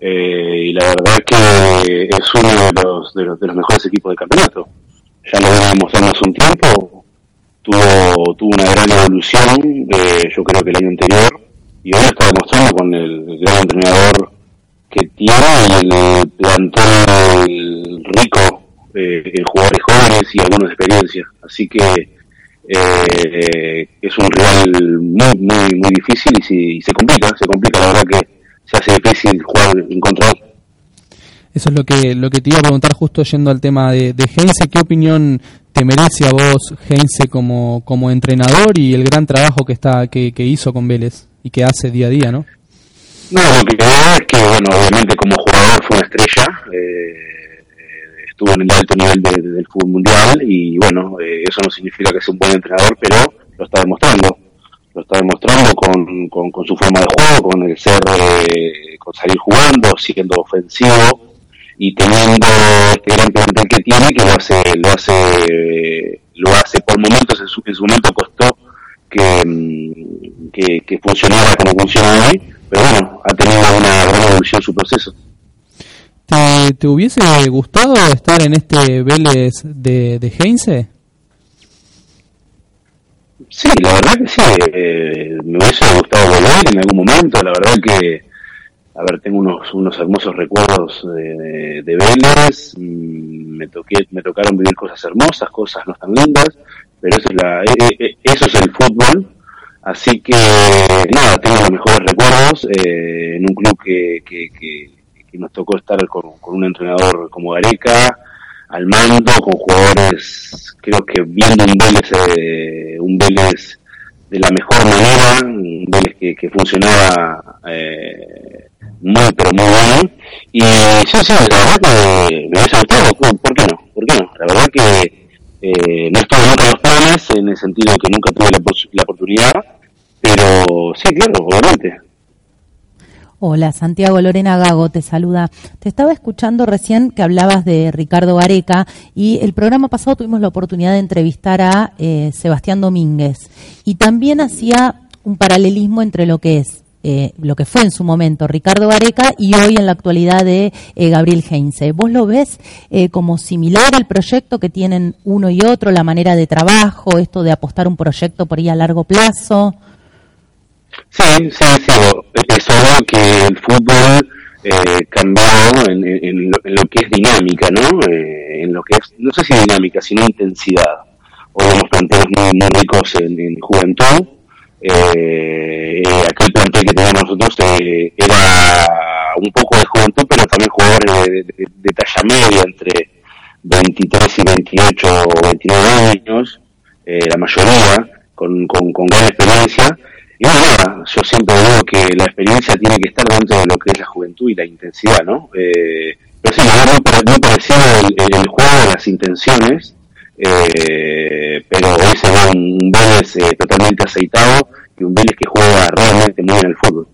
eh, y la verdad que es uno de los, de los, de los mejores equipos del campeonato. Ya lo venimos hace un tiempo, tuvo, tuvo una gran evolución, eh, yo creo que el año anterior, y hoy está demostrando con el, gran entrenador que tiene y el plantel rico eh, en jugadores jóvenes y algunos de experiencia. Así que eh, es un rival muy, muy, muy difícil y, si- y se complica, se complica, la verdad que se hace difícil jugar en contra. él. Eso es lo que, lo que te iba a preguntar justo yendo al tema de, de Heinze. ¿Qué opinión te merece a vos Heinze como, como entrenador y el gran trabajo que, está, que, que hizo con Vélez y que hace día a día, no? No, lo que creo es que, bueno, obviamente como jugador fue una estrella, eh, estuvo en el alto nivel de- de- del fútbol mundial y, bueno, eh, eso no significa que sea un buen entrenador, pero lo está demostrando. Lo está demostrando con, con, su forma de juego, con el ser, eh, con salir jugando, siendo ofensivo y teniendo este gran plantel que tiene que lo hace, lo hace, lo hace por momentos, en su, en su momento costó que, mm, que, que funcionara como funciona hoy, pero bueno, ha tenido una gran evolución su proceso. ¿Te, te hubiese gustado estar en este Vélez de, de Heinze? Sí, la verdad que sí, eh, me hubiese gustado volver en algún momento, la verdad que, a ver, tengo unos, unos hermosos recuerdos de, de, Vélez, mm, me, toqué, me tocaron vivir cosas hermosas, cosas no tan lindas, pero eso es, la, eh, eh, eso es el fútbol, así que nada, tengo los mejores recuerdos eh, en un club que, que, que, que nos tocó estar con, un entrenador como Gareca, al mando, con jugadores, creo que viendo un Vélez, eh, un Vélez de la mejor manera, un Vélez que, que funcionaba eh, muy, pero muy bien. Y sí, sí, la verdad que me hubiese gustado, ¿por qué no? ¿Por qué no? La verdad que eh, no nunca en los planes, en el sentido de que nunca tuve la, la oportunidad, pero sí, claro, obviamente. Hola, Santiago Lorena Gago te saluda. Te estaba escuchando recién que hablabas de Ricardo Gareca y el programa pasado tuvimos la oportunidad de entrevistar a eh, Sebastián Domínguez y también hacía un paralelismo entre lo que es eh, lo que fue en su momento Ricardo Gareca y hoy en la actualidad de eh, Gabriel Heinze. ¿Vos lo ves eh, como similar al proyecto que tienen uno y otro, la manera de trabajo, esto de apostar un proyecto por ahí a largo plazo? Sí, sí. Es obvio que el fútbol eh, cambió en, en- lo, en lo que es dinámica, ¿no? Eh, en lo que es, no sé si dinámica, sino intensidad. Hoy vemos planteles muy, muy ricos en, en juventud. Eh, eh, aquel plantel que teníamos nosotros eh, era un poco de juventud, pero también jugadores de, de- talla media, entre 23 y 28 o 29 años. eh, la mayoría, con, con gran experiencia. Y bueno, nada, yo siempre digo que la experiencia tiene que estar dentro de lo que es la juventud y la intensidad, ¿no? Eh, pero sí, verdad, muy, parecido el, el juego, las intenciones, eh, pero es un, un Vélez eh, totalmente aceitado y un Vélez que juega realmente muy bien el fútbol.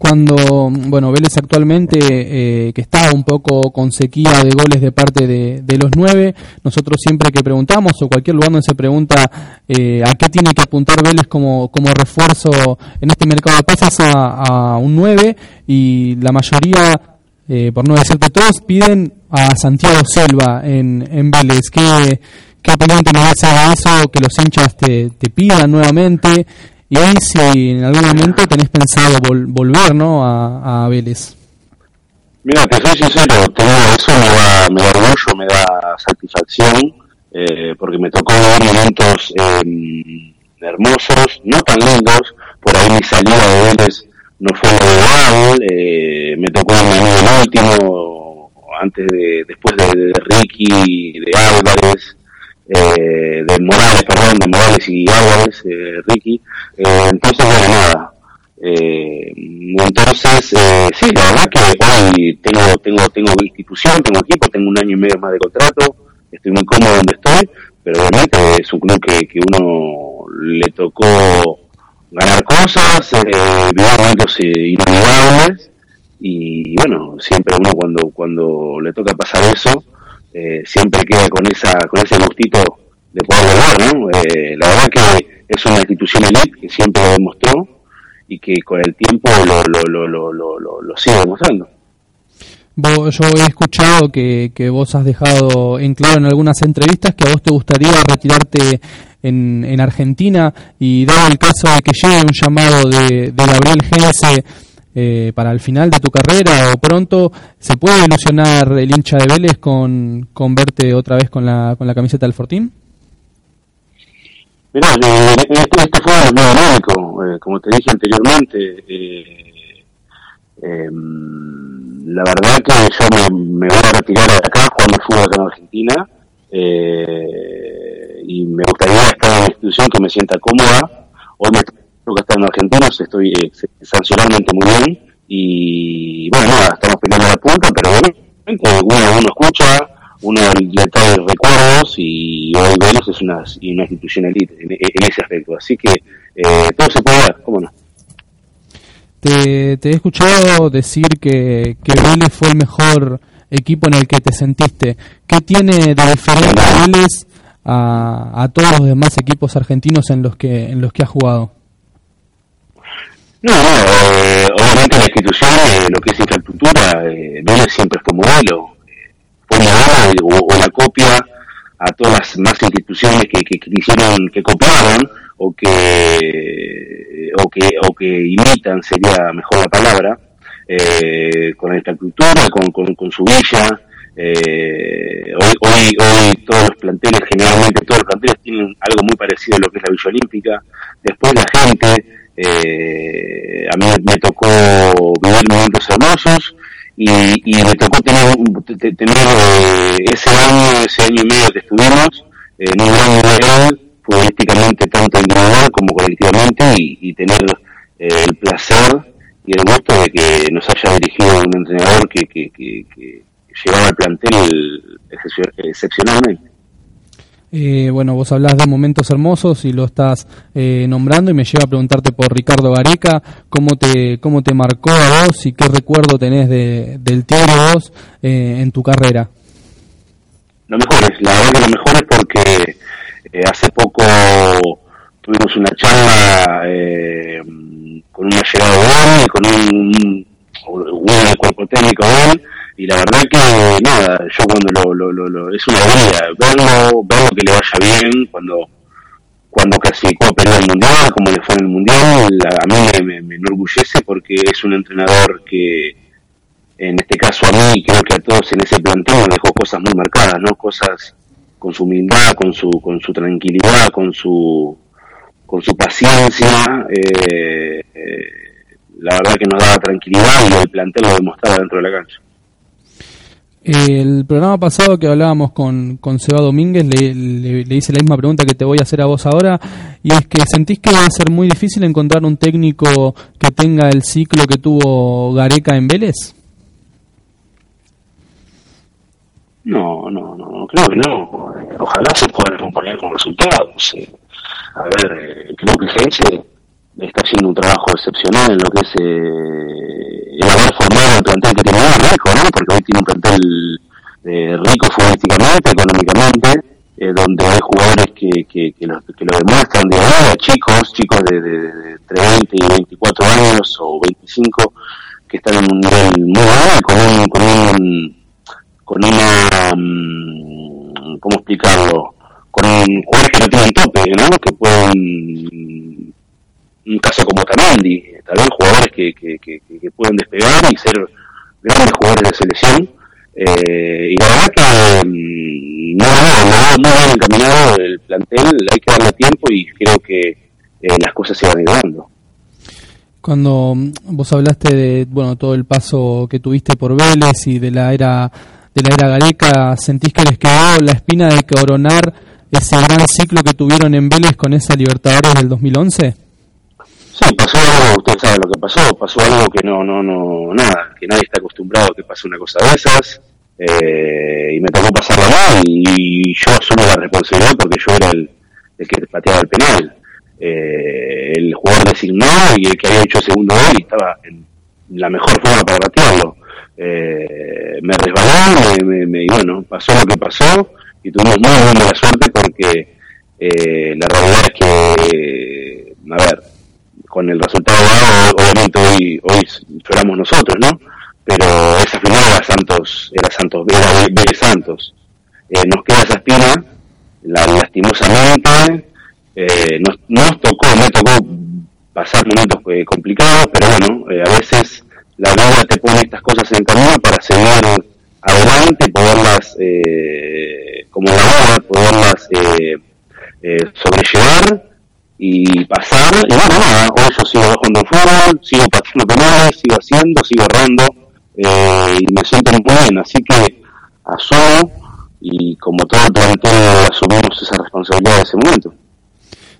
Cuando, bueno, Vélez actualmente, eh, que está un poco con sequía de goles de parte de, de los nueve, nosotros siempre que preguntamos, o cualquier lugar donde se pregunta eh, a qué tiene que apuntar Vélez como, como refuerzo en este mercado de a, a un 9, y la mayoría, eh, por no decirte todos, piden a Santiago Silva en, en Vélez. ¿Qué, qué opinión te merece de eso? Que los hinchas te, te pidan nuevamente. Y si en algún momento tenés pensado vol- volver ¿no? a, a Vélez. Mira, te soy sincero, tengo, eso me da, me da orgullo, me da satisfacción, eh, porque me tocó momentos eh, hermosos, no tan lindos, por ahí mi salida de Vélez no fue lo ideal, eh, me tocó en el último, antes de, después de, de Ricky, de Álvarez, eh, de Morales, perdón, de Morales y Álvarez, eh, Ricky, eh, entonces bueno, nada, eh, entonces, eh, sí, la verdad que hoy tengo, tengo, tengo institución, tengo equipo, tengo un año y medio más de contrato, estoy muy cómodo donde estoy, pero obviamente es un club que, que uno le tocó ganar cosas, eh, vivir momentos eh, inolvidables, y, bueno, siempre uno cuando, cuando le toca pasar eso, eh, siempre queda con esa, con ese gustito de poder volver, ¿no? Eh, la verdad que es una institución elite que siempre lo demostró, y que con el tiempo lo, lo, lo, lo, lo, sigue demostrando. Vos- yo he escuchado que, que vos has dejado en claro en algunas entrevistas que a vos te gustaría retirarte en, en Argentina y dado el caso de que llegue un llamado de, de Gabriel Genese eh, para el final de tu carrera o pronto, ¿se puede ilusionar el hincha de Vélez con, con verte otra vez con la, con la camiseta del Fortín? Mirá, eh, este, este fue el nuevo dinámico, eh, como te dije anteriormente, eh, em, la verdad que yo me, me voy a retirar de acá jugando fútbol acá en Argentina eh, y me gustaría estar en una institución que me sienta cómoda. Hoy me toca estar en Argentina, estoy eh, sancionalmente muy bien y bueno, nada, estamos peleando la punta, pero obviamente uno, uno escucha, uno le trae recuerdos y hoy Vélez es una, una institución elite en, ese aspecto. Así que eh, todo se puede dar, ¿cómo no? Te, he escuchado decir que, que Vélez fue el mejor equipo en el que te sentiste. ¿Qué tiene de diferente Vélez a, a todos los demás equipos argentinos en los que en los que ha jugado? No, no, eh, obviamente la institución, eh, lo que es infraestructura, eh, Vélez siempre fue modelo. Eh, fue modelo o, o la copia a todas las más instituciones que, que, que hicieron, que copiaron o que, o que, o que imitan, sería mejor la palabra, eh, con la infraestructura, con, con, con su villa. Eh, hoy, hoy, hoy todos los planteles, generalmente todos los planteles tienen algo muy parecido a lo que es la Villa Olímpica. Después la gente, eh, a mí me tocó vivir momentos hermosos y, y me tocó tener, tener eh, ese año, ese año y medio que estuvimos en un gran nivel futbolísticamente tanto individual como colectivamente y, tener eh, el placer y el gusto de que nos haya dirigido un entrenador que, que, que, llevaba al plantel excep- excepcionalmente. Eh, bueno, vos hablás de momentos hermosos y lo estás eh, nombrando y me lleva a preguntarte por Ricardo Gareca, cómo te, cómo te marcó a vos y qué recuerdo tenés de, del Tigre vos eh, en tu carrera. Lo mejor es, la verdad lo mejor es porque eh, hace poco tuvimos una charla eh, con una llegada de él, con un, un, un cuerpo técnico de él, y la verdad que nada, yo cuando lo, lo, lo, es una alegría verlo, verlo que le vaya bien, cuando cuando clasificó a Perú al Mundial, como le fue en el Mundial, a mí me, me- enorgullece porque es un entrenador que, en este caso a mí, creo que a todos en ese planteo dejó cosas muy marcadas, ¿no? Cosas con su humildad, con su, con su tranquilidad, con su, con su paciencia, eh, eh, la verdad que nos daba tranquilidad y el plantel lo demostraba dentro de la cancha. El programa pasado que hablábamos con, con Seba Domínguez, le, le- hice la misma pregunta que te voy a hacer a vos ahora, y es que sentís que va a ser muy difícil encontrar un técnico que tenga el ciclo que tuvo Gareca en Vélez. No, no, no, no, creo que no. Ojalá se puedan acompañar con resultados. eh. A ver, eh, creo que Gense está haciendo un trabajo excepcional en lo que es eh, el haber formado el plantel que tiene hoy, rico, ¿no? Porque hoy tiene un plantel eh, rico futbolísticamente, económicamente, eh, donde hay jugadores que, que, que, lo, demuestran de ahora, chicos, chicos de, entre 20 y 24 años o 25, que están en un nivel muy alto, con un, con un con una mm, ¿cómo explicarlo? con jugadores que no tienen tope, ¿no? que pueden un caso como Tamandi, tal vez jugadores que, que, pueden despegar y ser grandes jugadores de selección eh, y la verdad que mm, no, no, encaminado el plantel, hay que darle tiempo y creo que eh, las cosas se van a. Cuando mm, vos hablaste de bueno todo el paso que tuviste por Vélez y de la era de la era Gareca, ¿sentís que les quedó la espina de coronar ese gran ciclo que tuvieron en Vélez con esa Libertadores del 2011? Sí, pasó algo, usted sabe lo que pasó, pasó algo que no, no, no, nada, que nadie está acostumbrado a que pase una cosa de esas, eh, y me tocó pasarla mal, y, yo asumo la responsabilidad porque yo era el, el que pateaba el penal, eh, el jugador designado y el que había hecho segundo gol y estaba en la mejor forma para patearlo. Eh, me resbaló, me, me- me- y bueno, pasó lo que pasó, y tuvimos muy, mala suerte porque eh, la realidad es que, a ver, con el resultado dado, obviamente hoy, hoy lloramos nosotros, ¿no? Pero esa final era Santos, era Santos, era Vélez Santos. Eh, nos queda esa espina, la, lastimosamente, eh, nos, nos tocó, me tocó pasar momentos eh, complicados, pero bueno, eh, a veces la vida te pone estas cosas en camino para seguir adelante, poderlas, eh, como la vida, poderlas sobrellevar y pasar, y bueno, nada, hoy yo sigo jugando fútbol, sigo pateando penales, sigo haciendo, sigo errando, eh, y me siento muy bien, así que asumo, y como todo el plantel asumimos esa responsabilidad de ese momento.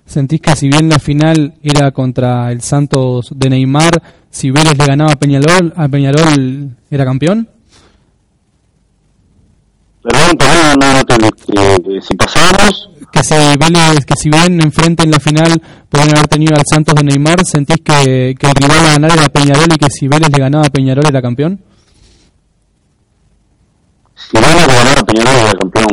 ¿Sentís que si bien la final era contra el Santos de Neymar, si Vélez le ganaba a Peñarol, a Peñarol era campeón? Perdón, perdón, no, no, que- si pasábamos, Que si Vélez, que si bien enfrente en la final podían haber tenido al Santos de Neymar, ¿sentís que, que el rival a ganar era Peñarol y que si Vélez le ganaba a Peñarol era campeón? si van a ganar a Peñarol era campeón,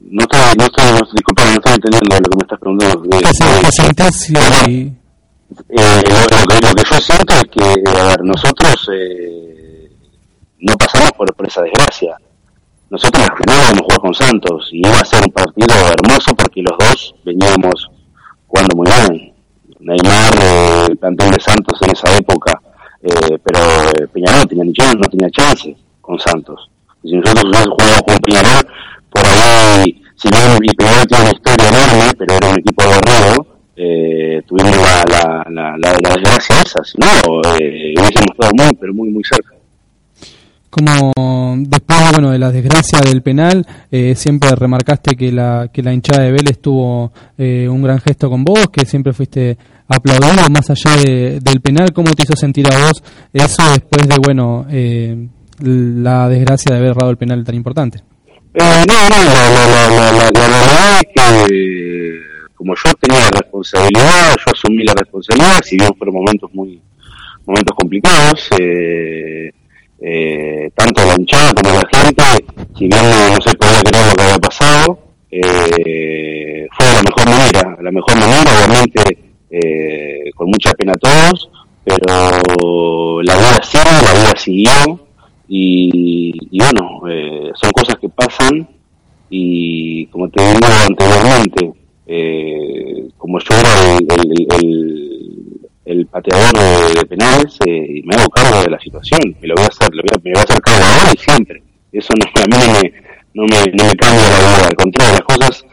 no estoy, no estoy, no, disculpa, no estoy entendiendo lo que me estás preguntando. Eh, ¿Qué, se- qué sentís si- Eh, lo, lo que, lo que yo siento es que, a ver, nosotros eh, no pasamos por, por esa desgracia. Nosotros al final íbamos a jugar con Santos y iba a ser un partido hermoso porque los dos veníamos jugando muy bien. Neymar, eh, el plantel de Santos en esa época, eh, pero eh, Peñarol no tenía ni chance, no tenía chance con Santos. Y si nosotros hubiésemos jugado con Peñarol, por ahí, si no, y Peñarol tiene una historia enorme, pero era un equipo guerrero, eh, tuvimos la, la, la, la, la desgracia esa, si no, eh, hubiésemos estado muy, pero muy, muy cerca. Como después bueno, de la desgracia del penal, eh, siempre remarcaste que la, que la hinchada de Vélez tuvo eh, un gran gesto con vos, que siempre fuiste aplaudido más allá de- del penal. ¿Cómo te hizo sentir a vos eso después de bueno eh, la desgracia de haber errado el penal tan importante? Eh, no, no, la, la, la, verdad es que como yo tenía responsabilidad, yo asumí la responsabilidad, si bien fueron momentos muy momentos complicados, eh, eh, tanto la hinchada como la gente, si bien no, se podía creer lo que había pasado, eh, fue de la mejor manera, la mejor manera, obviamente eh, con mucha pena a todos, pero la vida sigue, la vida siguió, y, y bueno, eh, son cosas que pasan y como te digo anteriormente, eh, como yo era el, el, el, el pateador de, penales, eh, me hago cargo de la situación, me lo voy a hacer, lo voy a, me voy a hacer cargo ahora y siempre. Eso no, a mí no me, no me, no me cambia la vida, al contrario, las cosas,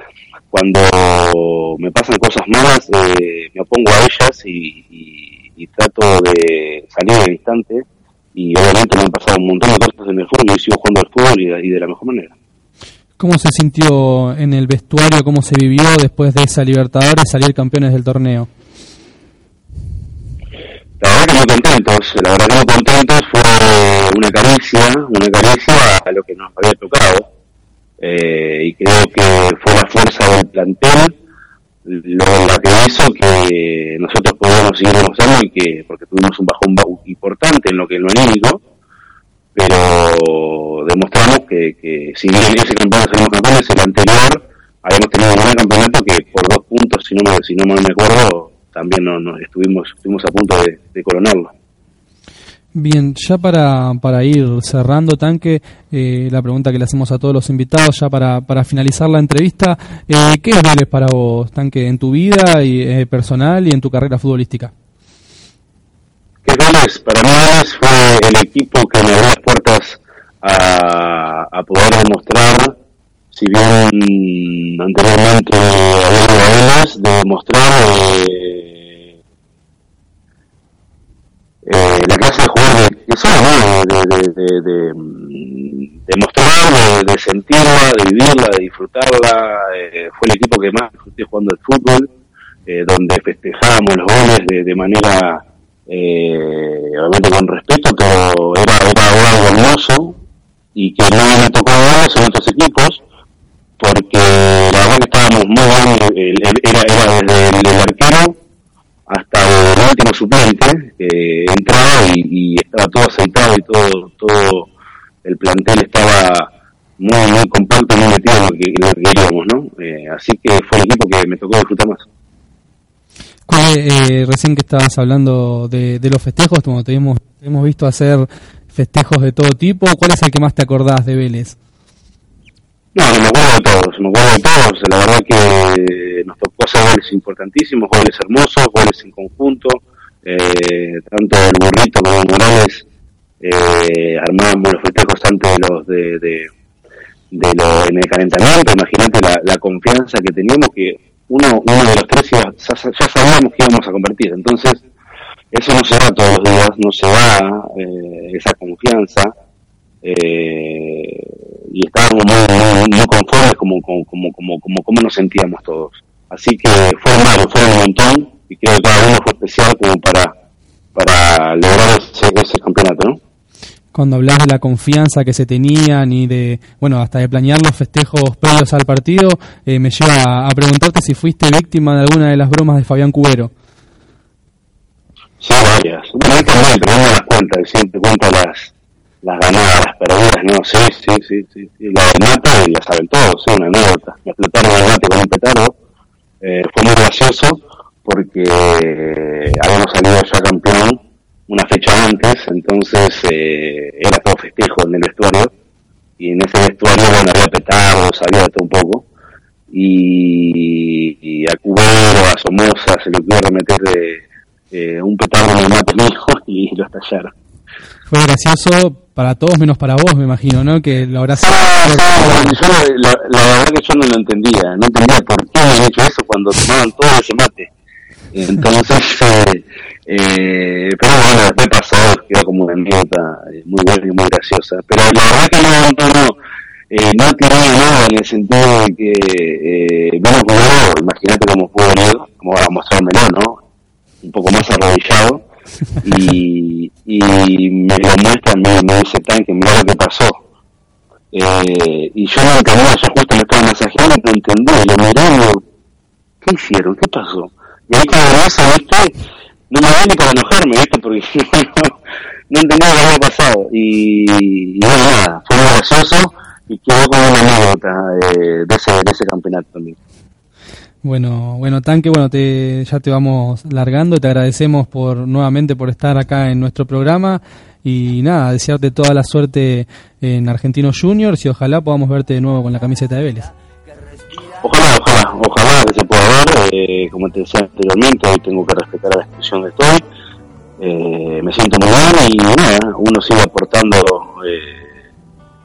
cuando me pasan cosas malas, eh, me opongo a ellas y, y, y trato de salir del instante y obviamente me han pasado un montón de cosas en el fútbol y sigo jugando al fútbol y y de la mejor manera. ¿Cómo se sintió en el vestuario? ¿Cómo se vivió después de esa Libertadores salir campeones del torneo? La verdad que muy contentos, la verdad que muy contentos, fue una caricia, una caricia a lo que nos había tocado. Eh, y creo que fue la fuerza del plantel lo, lo que hizo que nosotros podamos seguir demostrando y que, porque tuvimos un bajón ba- importante en lo que es lo anímico, pero demostramos que, que si bien ese campeonato salimos campeones, el anterior habíamos tenido un gran campeonato que por dos puntos, si no me, si no me acuerdo, también no, no- estuvimos, estuvimos a punto de, de coronarlo. Bien, ya para, para ir cerrando, Tanque, eh, la pregunta que le hacemos a todos los invitados, ya para, para finalizar la entrevista, eh, ¿qué es Vélez para vos, Tanque, en tu vida y, eh, personal y en tu carrera futbolística? Vélez, para mí Vélez fue el equipo que me abrió las puertas a, a poder demostrar, si bien anteriormente había a Vélez, de demostrar eh, eh, la clase de jugador de, de, de, de, mm, de mostrar, de, sentirla, de vivirla, de disfrutarla. eh, fue el equipo que más disfruté jugando al fútbol, eh, donde festejábamos los goles de, manera obviamente con respeto, pero era, era algo hermoso y que no me tocó ver en otros equipos, porque la verdad que estábamos muy bien, era, era desde el, el arquero hasta el último suplente, que entraba y, y estaba todo aceitado y todo, todo el plantel estaba muy, muy compacto, muy metido en lo que, en lo que queríamos, ¿no? Eh, así que fue el equipo que me tocó disfrutar más. ¿Cuál, eh, recién que estabas hablando de, de los festejos, como te hemos, te hemos visto hacer festejos de todo tipo, ¿cuál es el que más te acordás de Vélez? No, no me acuerdo de todos, me acuerdo de todos. La verdad que nos tocó hacer goles importantísimos, goles hermosos, goles en conjunto. Eh, tanto el burrito como Morales eh, armábamos los festejos antes de los de, de, de lo, en el calentamiento. Imagínate la, confianza que teníamos que uno, uno de los tres ya, ya sabíamos que íbamos a convertir. Entonces, eso no se da todos los días, no se da eh, esa confianza. Eh, y estábamos muy, muy, muy conformes como, como, como, como, como, nos sentíamos todos. Así que fue malo, fue un montón y creo que cada uno fue especial como para, para lograr ese, ese campeonato, ¿no? Cuando hablas de la confianza que se tenían y de, bueno, hasta de planear los festejos previos al partido, eh, me lleva a, a preguntarte si fuiste víctima de alguna de las bromas de Fabián Cubero. Sí, varias. Bueno, que hablar, pero no me das cuenta, siempre cuenta las, las ganadas, las perdidas, no, sí, sí, sí, sí, sí. La del mate, la saben todos, sí, una anécdota. Me explotaron el mate con un petardo, eh, fue muy gracioso porque eh, habíamos salido ya campeón una fecha antes, entonces eh, era todo festejo en el vestuario, y en ese vestuario, bueno, había petardos, había de todo un poco, y, y a Cubero, a Somoza, se le ocurrió meter eh, un petardo en el mate mijo (laughs) y lo estallaron. Fue gracioso para todos menos para vos, me imagino, ¿no? Que lo habrás... Yo, la, la verdad que yo no lo entendía, no entendía por qué habían hecho eso cuando tomaban todo ese mate. Entonces, (laughs) eh, eh, pero bueno, después pasó, quedó como una anécdota eh, muy buena y muy graciosa. Pero la verdad que no, no, no, eh, nada en el sentido de que eh, menos imagínate cómo pudo venir, como a mostrármelo, ¿no? Un poco más arrodillado. Y, y me lo muestra, me, me dice tanque, mira lo que pasó. Eh, y yo no entendía, yo justo me estaba masajeando y no entendí, lo miré y ¿qué hicieron? ¿Qué pasó? Y ahí como eso, ¿viste? No me ni para enojarme, ¿viste? Porque (laughs) no, no entendía lo que había pasado. Y, y nada, fue muy gracioso y quedó como una anécdota eh, de, ese, de ese campeonato también. Bueno, bueno, Tanque, bueno, te, ya te vamos largando, te agradecemos por nuevamente por estar acá en nuestro programa. Y nada, desearte toda la suerte en Argentinos Juniors y ojalá podamos verte de nuevo con la camiseta de Vélez. Ojalá, ojalá, ojalá que se pueda ver, eh, como te decía anteriormente, hoy tengo que respetar la institución de estoy, eh, me siento muy bien y nada, uno sigue aportando eh,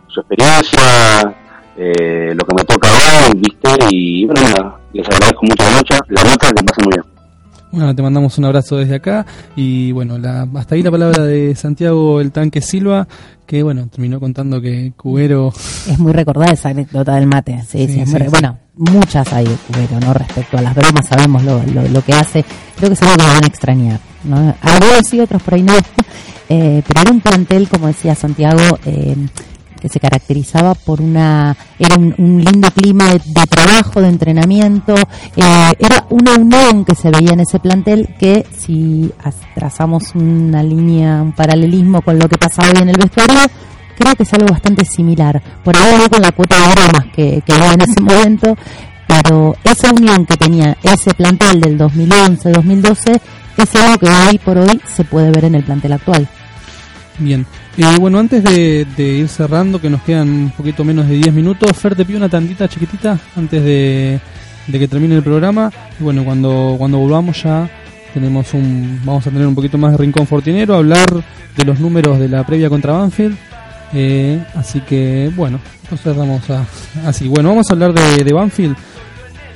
su experiencia, eh, lo que me toca hoy, viste, y bueno, nada, les agradezco mucho la noche, la nota, que pasen muy bien. Bueno, te mandamos un abrazo desde acá y bueno, la, hasta ahí la palabra de Santiago el Tanque Silva, que bueno, terminó contando que Cubero... (laughs) Es muy recordada esa anécdota del mate. Sí, Sí, sí, es muy sí, re- sí. Bueno, muchas hay de Cubero, ¿no? Respecto a las bromas, sabemos lo, lo, lo que hace. Creo que es algo que van a extrañar, ¿no? Algunos sí, otros por ahí no. (laughs) Eh, pero era un plantel, como decía Santiago, eh, que se caracterizaba por una era un, lindo clima de, de trabajo de entrenamiento eh, era una unión que se veía en ese plantel que si trazamos una línea un paralelismo con lo que pasaba hoy en el vestuario creo que es algo bastante similar. Por ahora con la cuota de bromas que, que había en ese momento pero esa unión que tenía ese plantel del 2011-2012 es algo que hoy por hoy se puede ver en el plantel actual Bien, Eh, bueno, antes de, de ir cerrando, que nos quedan un poquito menos de 10 minutos, Fer te pido una tandita chiquitita antes de, de que termine el programa. Y bueno, cuando, cuando volvamos ya tenemos un, vamos a tener un poquito más de rincón fortinero, hablar de los números de la previa contra Banfield. Eh, así que, bueno, entonces vamos a, así, bueno, vamos a hablar de, de Banfield.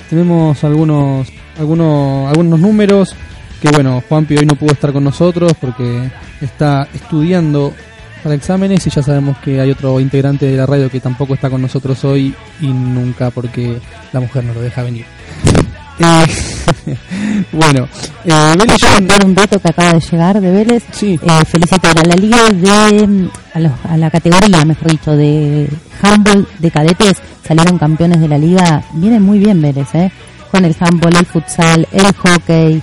Tenemos algunos, algunos, algunos números que bueno, Juanpi hoy no pudo estar con nosotros porque está estudiando para exámenes y ya sabemos que hay otro integrante de la radio que tampoco está con nosotros hoy y nunca porque la mujer no lo deja venir. (laughs) Eh, (laughs) bueno, eh, Vélez Quiero John- dar un dato que acaba de llegar de Vélez. Sí. Eh, felicitar a la liga de mm, a, los- a la categoría, mejor dicho, de handball de cadetes. Salieron campeones de la liga. Viene muy bien Vélez, ¿eh? Con el handball, el futsal, el hockey.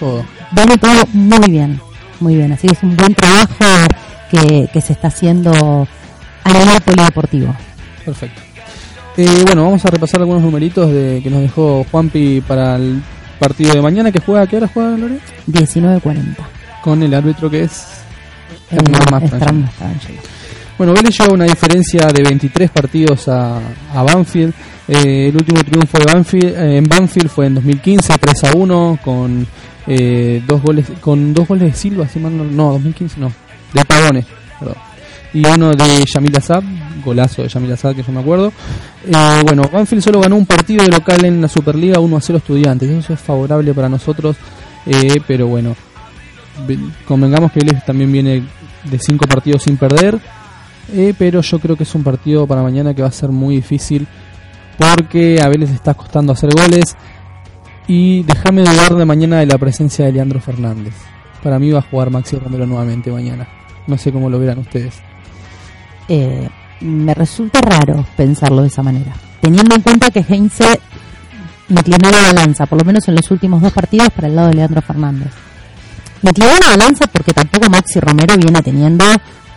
Todo. Viene todo muy bien, muy bien. Así que es un buen trabajo que, que se está haciendo a nivel polideportivo. Perfecto. Eh, bueno, vamos a repasar algunos numeritos de, que nos dejó Juanpi para el partido de mañana que juega, ¿a ¿qué hora juega Lore? 19.40. Con el árbitro que es Eh, Mastrangelo. Bueno, Vélez lleva una diferencia de 23 partidos a, a Banfield. Eh, el último triunfo de Banfield, eh, en Banfield fue en 2015, 3 a 1, con eh, dos goles con dos goles de Silva, si mal no, no, 2015 no, de Pavone, perdón. Y uno de Yamil Azad, golazo de Yamil Azad, que yo me acuerdo. Eh, bueno, Banfield solo ganó un partido de local en la Superliga 1 a 0 Estudiantes. Eso es favorable para nosotros, eh, pero bueno, ve- convengamos que Vélez también viene de cinco partidos sin perder. Eh, pero yo creo que es un partido para mañana que va a ser muy difícil porque a Vélez le está costando hacer goles y déjame dudar de mañana de la presencia de Leandro Fernández. Para mí va a jugar Maxi Romero nuevamente mañana. No sé cómo lo verán ustedes. eh, me resulta raro pensarlo de esa manera. Teniendo en cuenta que Heinze inclinó la balanza, por lo menos en los últimos dos partidos, para el lado de Leandro Fernández. Inclinó la balanza porque tampoco Maxi Romero viene teniendo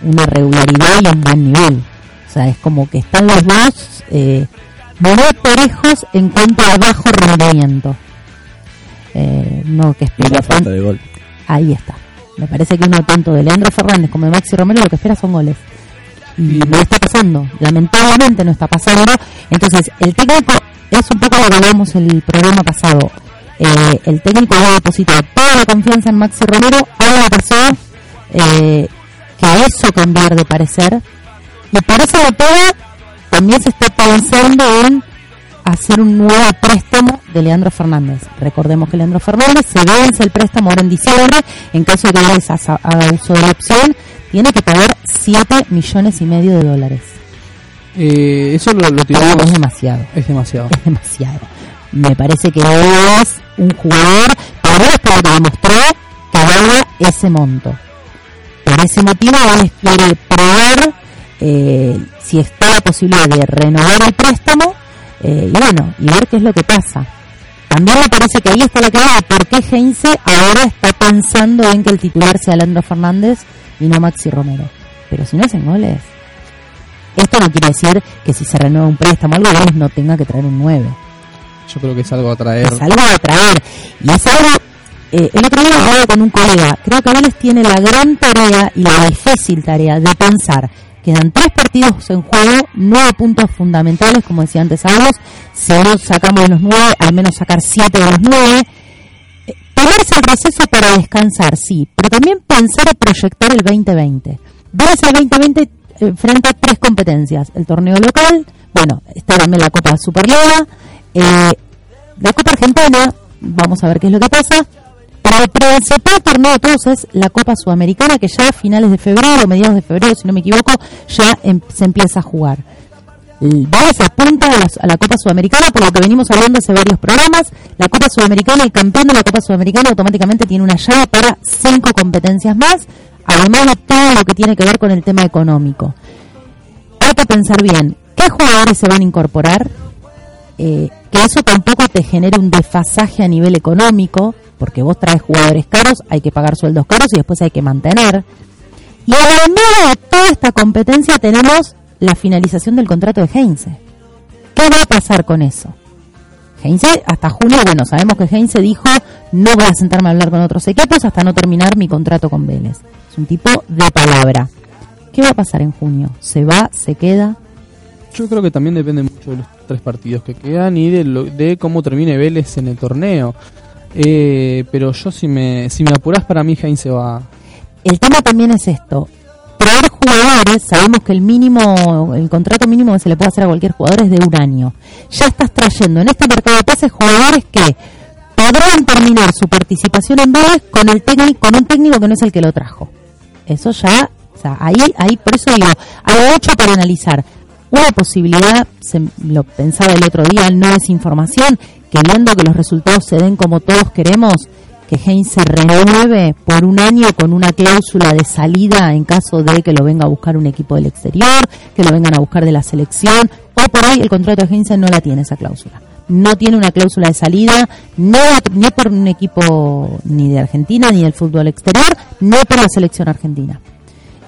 una regularidad y un buen nivel. O sea, es como que están los dos eh, muy parejos en cuanto a bajo rendimiento. Eh, no que espera la falta de gol. Ahí está. Me parece que uno tanto de Leandro Fernández como de Maxi Romero lo que espera son goles. Y no está pasando. Lamentablemente no está pasando. Entonces, el técnico es un poco lo que hablamos el programa pasado. Eh, el técnico ha depositado toda la confianza en Maxi Romero. Ahora pasó eh, que eso cambiar de parecer. Y por eso de todo, también se está pensando en hacer un nuevo préstamo de Leandro Fernández. Recordemos que Leandro Fernández se vence el préstamo ahora en diciembre. En caso de que haga uso de la opción, tiene que pagar 7 millones y medio de dólares. Eh, eso lo, lo tiramos. Es demasiado. Es demasiado. Es demasiado. Me parece que es un jugador, lo que demostró que valga ese monto. Por ese motivo, Vélez quiere probar eh, si está la posibilidad de renovar el préstamo eh, y bueno, y ver qué es lo que pasa. También me parece que ahí está la clave de por qué Heinze ahora está pensando en que el titular sea Leandro Fernández y no Maxi Romero. Pero si no hacen goles, esto no quiere decir que si se renueva un préstamo algo, Vélez no tenga que traer un 9 Yo creo que es algo a traer. es algo a traer. Y es algo, eh, el otro día hablaba con un colega, creo que Vélez tiene la gran tarea y la difícil tarea de pensar. Quedan tres partidos en juego, nueve puntos fundamentales, como decía antes Agos. Si no sacamos los nueve, al menos sacar siete de los nueve. Eh, Tomarse el receso para descansar, sí, pero también pensar y proyectar el 2020. Vélez el 2020 enfrenta tres competencias. El torneo local, bueno, está también la Copa Superliga, eh, la Copa Argentina, vamos a ver qué es lo que pasa. Pero principal torneo de todos es la Copa Sudamericana, que ya a finales de febrero, mediados de febrero, si no me equivoco, ya em- se empieza a jugar. El Vélez apunta a la, a la Copa Sudamericana, por lo que venimos hablando hace varios programas. La Copa Sudamericana, el campeón de la Copa Sudamericana automáticamente tiene una llave para cinco competencias más, además de todo lo que tiene que ver con el tema económico. Hay que pensar bien, ¿qué jugadores se van a incorporar? Eh, que eso tampoco te genere un desfasaje a nivel económico, porque vos traes jugadores caros, hay que pagar sueldos caros y después hay que mantener. Y el medio de toda esta competencia tenemos la finalización del contrato de Heinze. ¿Qué va a pasar con eso? Heinze, hasta junio, bueno, sabemos que Heinze dijo, no voy a sentarme a hablar con otros equipos hasta no terminar mi contrato con Vélez. Es un tipo de palabra. ¿Qué va a pasar en junio? ¿Se va? ¿Se queda? Yo creo que también depende mucho de los tres partidos que quedan y de, lo- de cómo termine Vélez en el torneo. Eh, pero yo si me si me apuras para mí Heinz se va. El tema también es esto. Traer jugadores, sabemos que el mínimo, el contrato mínimo que se le puede hacer a cualquier jugador es de un año. Ya estás trayendo en este mercado de pases jugadores que podrán terminar su participación en Vélez con el técnico, con un técnico que no es el que lo trajo. Eso ya, o sea, ahí, ahí, por eso digo, hay mucho para analizar. Una posibilidad, se, lo pensaba el otro día, no es información, que viendo que los resultados se den como todos queremos, que Heinz se renueve por un año con una cláusula de salida en caso de que lo venga a buscar un equipo del exterior, que lo vengan a buscar de la selección, o por ahí el contrato de Heinz no la tiene esa cláusula. No tiene una cláusula de salida, no, ni por un equipo ni de Argentina, ni del fútbol exterior, ni por la selección argentina.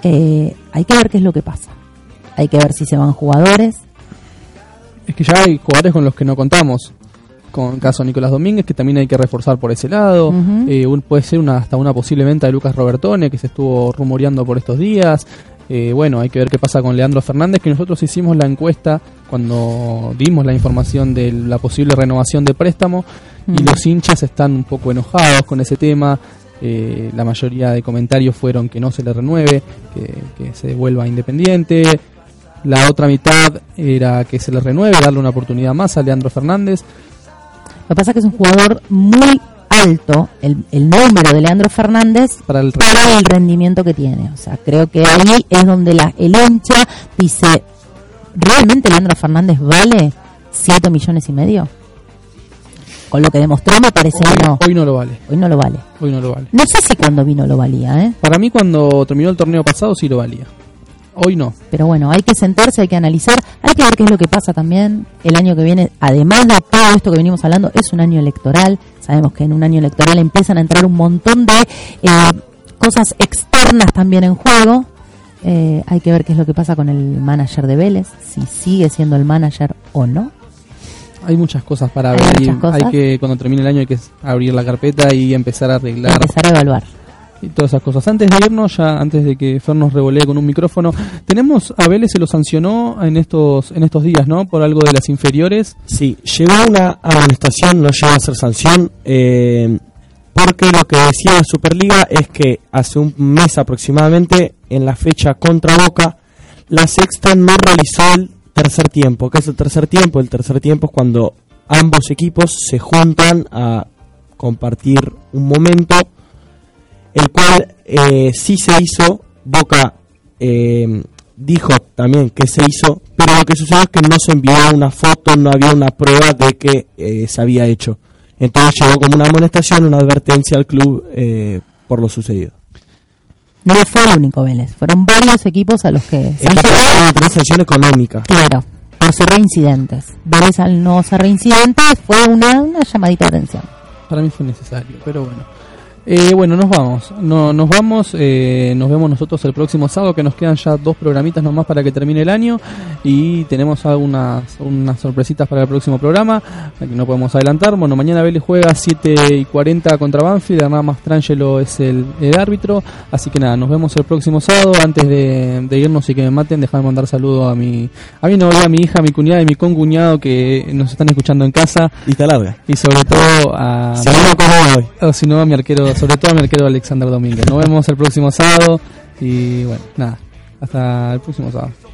Eh, hay que ver qué es lo que pasa. Hay que ver si se van jugadores. Es que ya hay jugadores con los que no contamos. Con el caso de Nicolás Domínguez, que también hay que reforzar por ese lado. Eh, un- puede ser una, hasta una posible venta de Lucas Robertone, que se estuvo rumoreando por estos días. Eh, bueno, hay que ver qué pasa con Leandro Fernández, que nosotros hicimos la encuesta cuando dimos la información de la posible renovación de préstamo. Y los hinchas están un poco enojados con ese tema. Eh, la mayoría de comentarios fueron que no se le renueve, que, que se vuelva independiente. La otra mitad era que se le renueve, darle una oportunidad más a Leandro Fernández. Lo que pasa es que es un jugador muy alto, el, el número de Leandro Fernández, Para el para el rendimiento que tiene. O sea, creo que ahí es donde la, el hincha dice, ¿realmente Leandro Fernández vale 7 millones y medio? Con lo que demostró me parece que no. Hoy no lo vale, Hoy no lo vale. hoy no lo vale. No sé si cuando vino lo valía, ¿eh? Para mí cuando terminó el torneo pasado sí lo valía. Hoy no. Pero bueno, hay que sentarse, hay que analizar, hay que ver qué es lo que pasa también el año que viene. Además de todo esto que venimos hablando, es un año electoral. Sabemos que en un año electoral empiezan a entrar un montón de eh, cosas externas también en juego. Eh, hay que ver qué es lo que pasa con el manager de Vélez, si sigue siendo el manager o no. Hay muchas cosas para Hay ver y cosas. hay que cuando termine el año hay que abrir la carpeta y empezar a arreglar Empezar a evaluar. Y todas esas cosas. Antes de irnos, ya antes de que Fer nos revolee con un micrófono, tenemos a Vélez se lo sancionó en estos en estos días, ¿no? Por algo de las inferiores. Sí, llegó una amonestación, no llegó a ser sanción, eh, porque lo que decía la Superliga es que hace un mes aproximadamente, en la fecha contra Boca, la sexta no realizó el tercer tiempo. ¿Qué es el tercer tiempo? El tercer tiempo es cuando ambos equipos se juntan a compartir un momento, el cual eh, sí se hizo, Boca eh, dijo también que se hizo, pero lo que sucedió es que no se envió una foto, no había una prueba de que eh, se había hecho. Entonces llegó como una amonestación, una advertencia al club eh, por lo sucedido. No fue el único Vélez, fueron varios equipos a los que se una transacción económica. Claro, por ser reincidentes. Vélez al no ser reincidentes fue una, una llamadita de atención. Para mí fue necesario, pero bueno. Eh, bueno, nos vamos. No, nos vamos. eh, nos vemos nosotros el próximo sábado, que nos quedan ya dos programitas nomás para que termine el año. Y tenemos algunas unas sorpresitas para el próximo programa, que no podemos adelantar. Bueno, mañana Vélez juega 7 y 40 contra Banfield. Hernán Mastrangelo es el, el árbitro. Así que nada, nos vemos el próximo sábado. Antes de, de irnos y que me maten, déjame mandar saludos a mi, a mi novia, a mi hija, a mi cuñada y mi concuñado que nos están escuchando en casa. Lista larga. Y sobre todo a. Se vino como hoy. O si no, a mi arquero, sobre todo a mi arquero Alexander Domínguez. Nos vemos el próximo sábado y bueno, nada, hasta el próximo sábado.